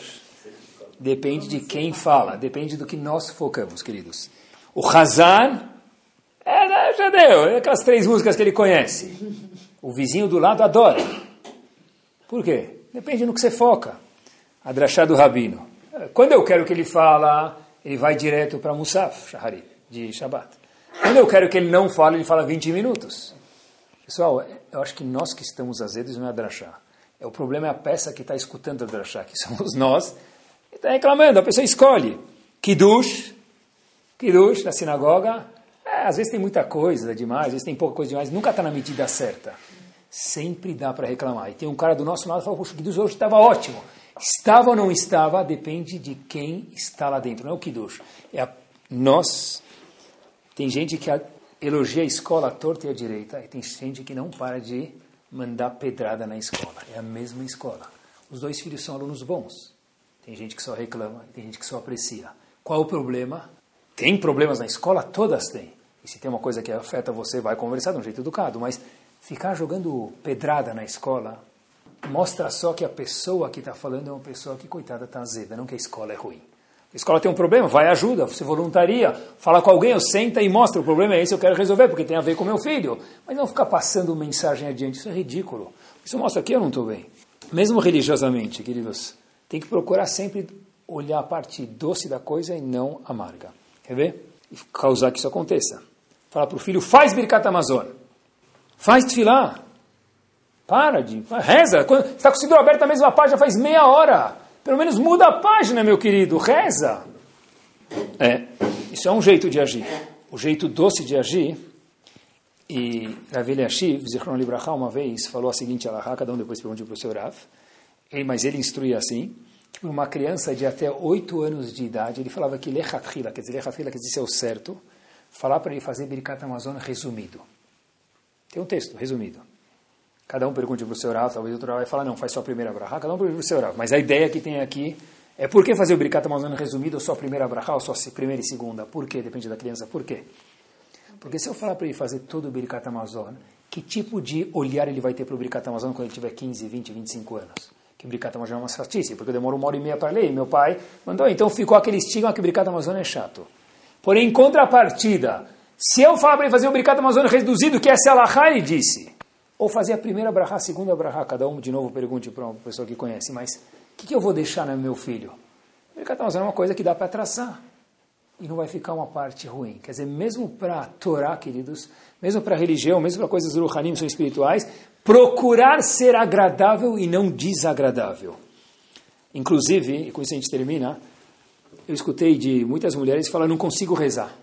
Depende de quem fala, depende do que nós focamos, queridos. O Hazan é, já deu, é aquelas três músicas que ele conhece. O vizinho do lado adora. Por quê? Depende no que você foca. A do Rabino. Quando eu quero que ele fala, ele vai direto para Musaf, Shahari, de Shabbat. Quando eu quero que ele não fale, ele fala 20 minutos. Pessoal, eu acho que nós que estamos azedos não é a. É, o problema é a peça que está escutando a drachá, que [laughs] somos nós. E está reclamando, a pessoa escolhe. Kiddush, Kiddush na sinagoga, é, às vezes tem muita coisa demais, às vezes tem pouca coisa demais, nunca está na medida certa. Sempre dá para reclamar. E tem um cara do nosso lado que fala, poxa, o Kiddush hoje estava ótimo. Estava ou não estava, depende de quem está lá dentro, não é o Kiddush. É a, nós, tem gente que elogia a escola torta e a direita, e tem gente que não para de mandar pedrada na escola. É a mesma escola. Os dois filhos são alunos bons. Tem gente que só reclama, tem gente que só aprecia. Qual o problema? Tem problemas na escola? Todas têm. E se tem uma coisa que afeta você, vai conversar de um jeito educado. Mas ficar jogando pedrada na escola mostra só que a pessoa que está falando é uma pessoa que, coitada, está azeda, não que a escola é ruim. A escola tem um problema, vai ajuda, você voluntaria, fala com alguém, senta e mostra, o problema é esse, eu quero resolver, porque tem a ver com meu filho. Mas não ficar passando mensagem adiante, isso é ridículo. Isso mostra que eu não estou bem. Mesmo religiosamente, queridos, tem que procurar sempre olhar a parte doce da coisa e não amarga. Quer ver? E causar que isso aconteça. Fala para o filho, faz Birkat Amazon. Faz tefilá. Para de... Reza. Quando, você está com o seguro aberto na mesma página faz meia hora. Pelo menos muda a página, meu querido. Reza. É, isso é um jeito de agir. O jeito doce de agir. E Rav Eliashiv, Zichron Libraha, uma vez, falou a seguinte alahá, cada um depois perguntou para o seu Rav. Mas ele instruía assim, que uma criança de até oito anos de idade, ele falava que lechatchila, quer dizer, lechatchila quer dizer ser o certo, falar para ele fazer Birkat Amazon resumido. Tem um texto resumido. Cada um pergunte para o seu Rav, talvez o outro vai falar, não, faz só a primeira brachá, cada um pergunta para o seu Rav. Mas a ideia que tem aqui é por que fazer o Birkat Amazon resumido, ou só a primeira brachá, ou só a primeira e segunda? Por quê? Depende da criança. Por quê? Porque se eu falar para ele fazer todo o Birkat Amazon, que tipo de olhar ele vai ter para o Birkat Amazon quando ele tiver 15, 20, 25 anos? Que Birkat Amazon é uma chatice, porque eu demoro uma hora e meia para ler, e meu pai mandou, então ficou aquele estigma que Birkat Amazon é chato. Porém, em contrapartida, se eu falar para ele fazer o Birkat Amazon reduzido, que é a ele disse, ou fazer a primeira brahá, a segunda brahá, cada um de novo pergunte para uma pessoa que conhece, mas o que, que, eu vou deixar no meu filho? Birkat Amazon é uma coisa que dá para traçar e não vai ficar uma parte ruim. Quer dizer, mesmo para a Torá, queridos, mesmo para a religião, mesmo para coisas ruhanim, são espirituais, procurar ser agradável e não desagradável. Inclusive, e com isso a gente termina, eu escutei de muitas mulheres falar, não consigo rezar.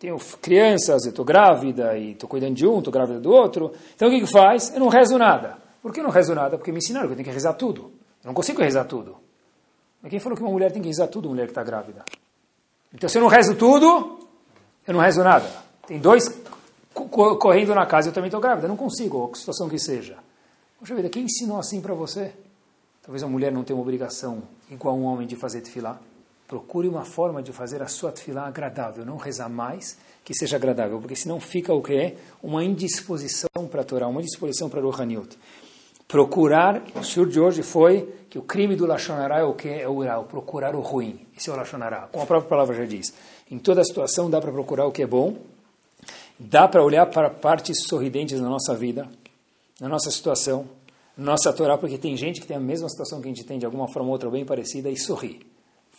Tenho crianças, eu estou grávida e estou cuidando de um, estou grávida do outro. Então o que, que faz? Eu não rezo nada. Por que não rezo nada? Porque me ensinaram que eu tenho que rezar tudo. Eu não consigo rezar tudo. Mas quem falou que uma mulher tem que rezar tudo, uma mulher que está grávida? Então se eu não rezo tudo, Eu não rezo nada. Tem dois correndo na casa, eu também estou grávida. Eu não consigo, que situação que seja. Poxa vida, quem ensinou assim para você? Talvez a mulher não tenha uma obrigação igual um homem de fazer tefilá. Procure uma forma de fazer a sua tefilá agradável, não rezar mais que seja agradável, porque senão fica o que é uma indisposição para a Torá, uma indisposição para o Haniut. Procurar, o senhor de hoje foi que o crime do Lashonará é o que é o Irá, procurar o ruim. Esse é o Lashonará, como a própria palavra já diz. Em toda situação dá para procurar o que é bom, dá para olhar para partes sorridentes na nossa vida, na nossa situação, nossa Torá, porque tem gente que tem a mesma situação que a gente tem de alguma forma ou outra bem parecida e sorri.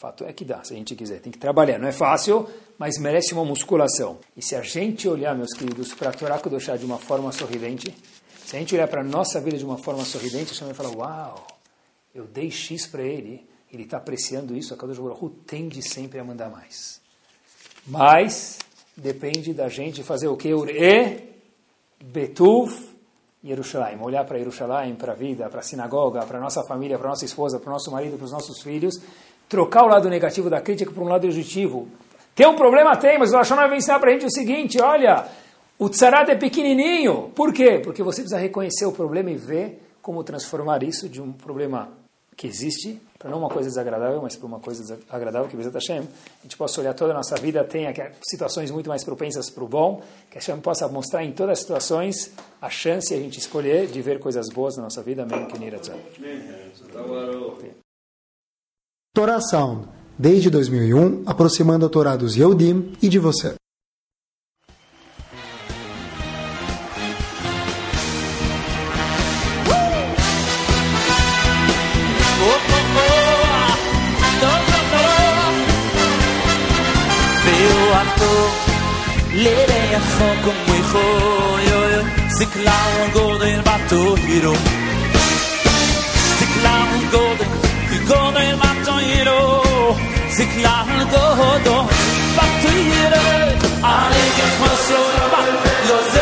Fato é que dá, se a gente quiser. Tem que trabalhar. Não é fácil, mas merece uma musculação. E se a gente olhar, meus queridos, para a Torá Kudoshá de uma forma sorridente, se a gente olhar para a nossa vida de uma forma sorridente, a gente vai falar, uau, eu dei X para ele, ele está apreciando isso, a Kadosh Baruch tende sempre a mandar mais. Mas depende da gente fazer o que? E, Betuv, Jerusalém. Olhar para Jerusalém, para a vida, para a sinagoga, para a nossa família, para a nossa esposa, para o nosso marido, para os nossos filhos trocar o lado negativo da crítica por um lado positivo. Tem um problema? Tem, mas o Lashon vai ensinar para a gente o seguinte, olha, o tzarat é pequenininho. Por quê? Porque você precisa reconhecer o problema e ver como transformar isso de um problema que existe, para não uma coisa desagradável, mas para uma coisa agradável, que Bezat Hashem, a gente possa olhar toda a nossa vida, tem situações muito mais propensas para o bom, que Hashem possa mostrar em todas as situações a chance a gente escolher de ver coisas boas na nossa vida, Amém. Torá Sound, desde 2001, aproximando a Torá dos Yehudim e de você. Lere a como hijo yo Ziklau godel bato hiro. Ziklau godel godel yelo ziklan do do baktu yelo ale ke bak lo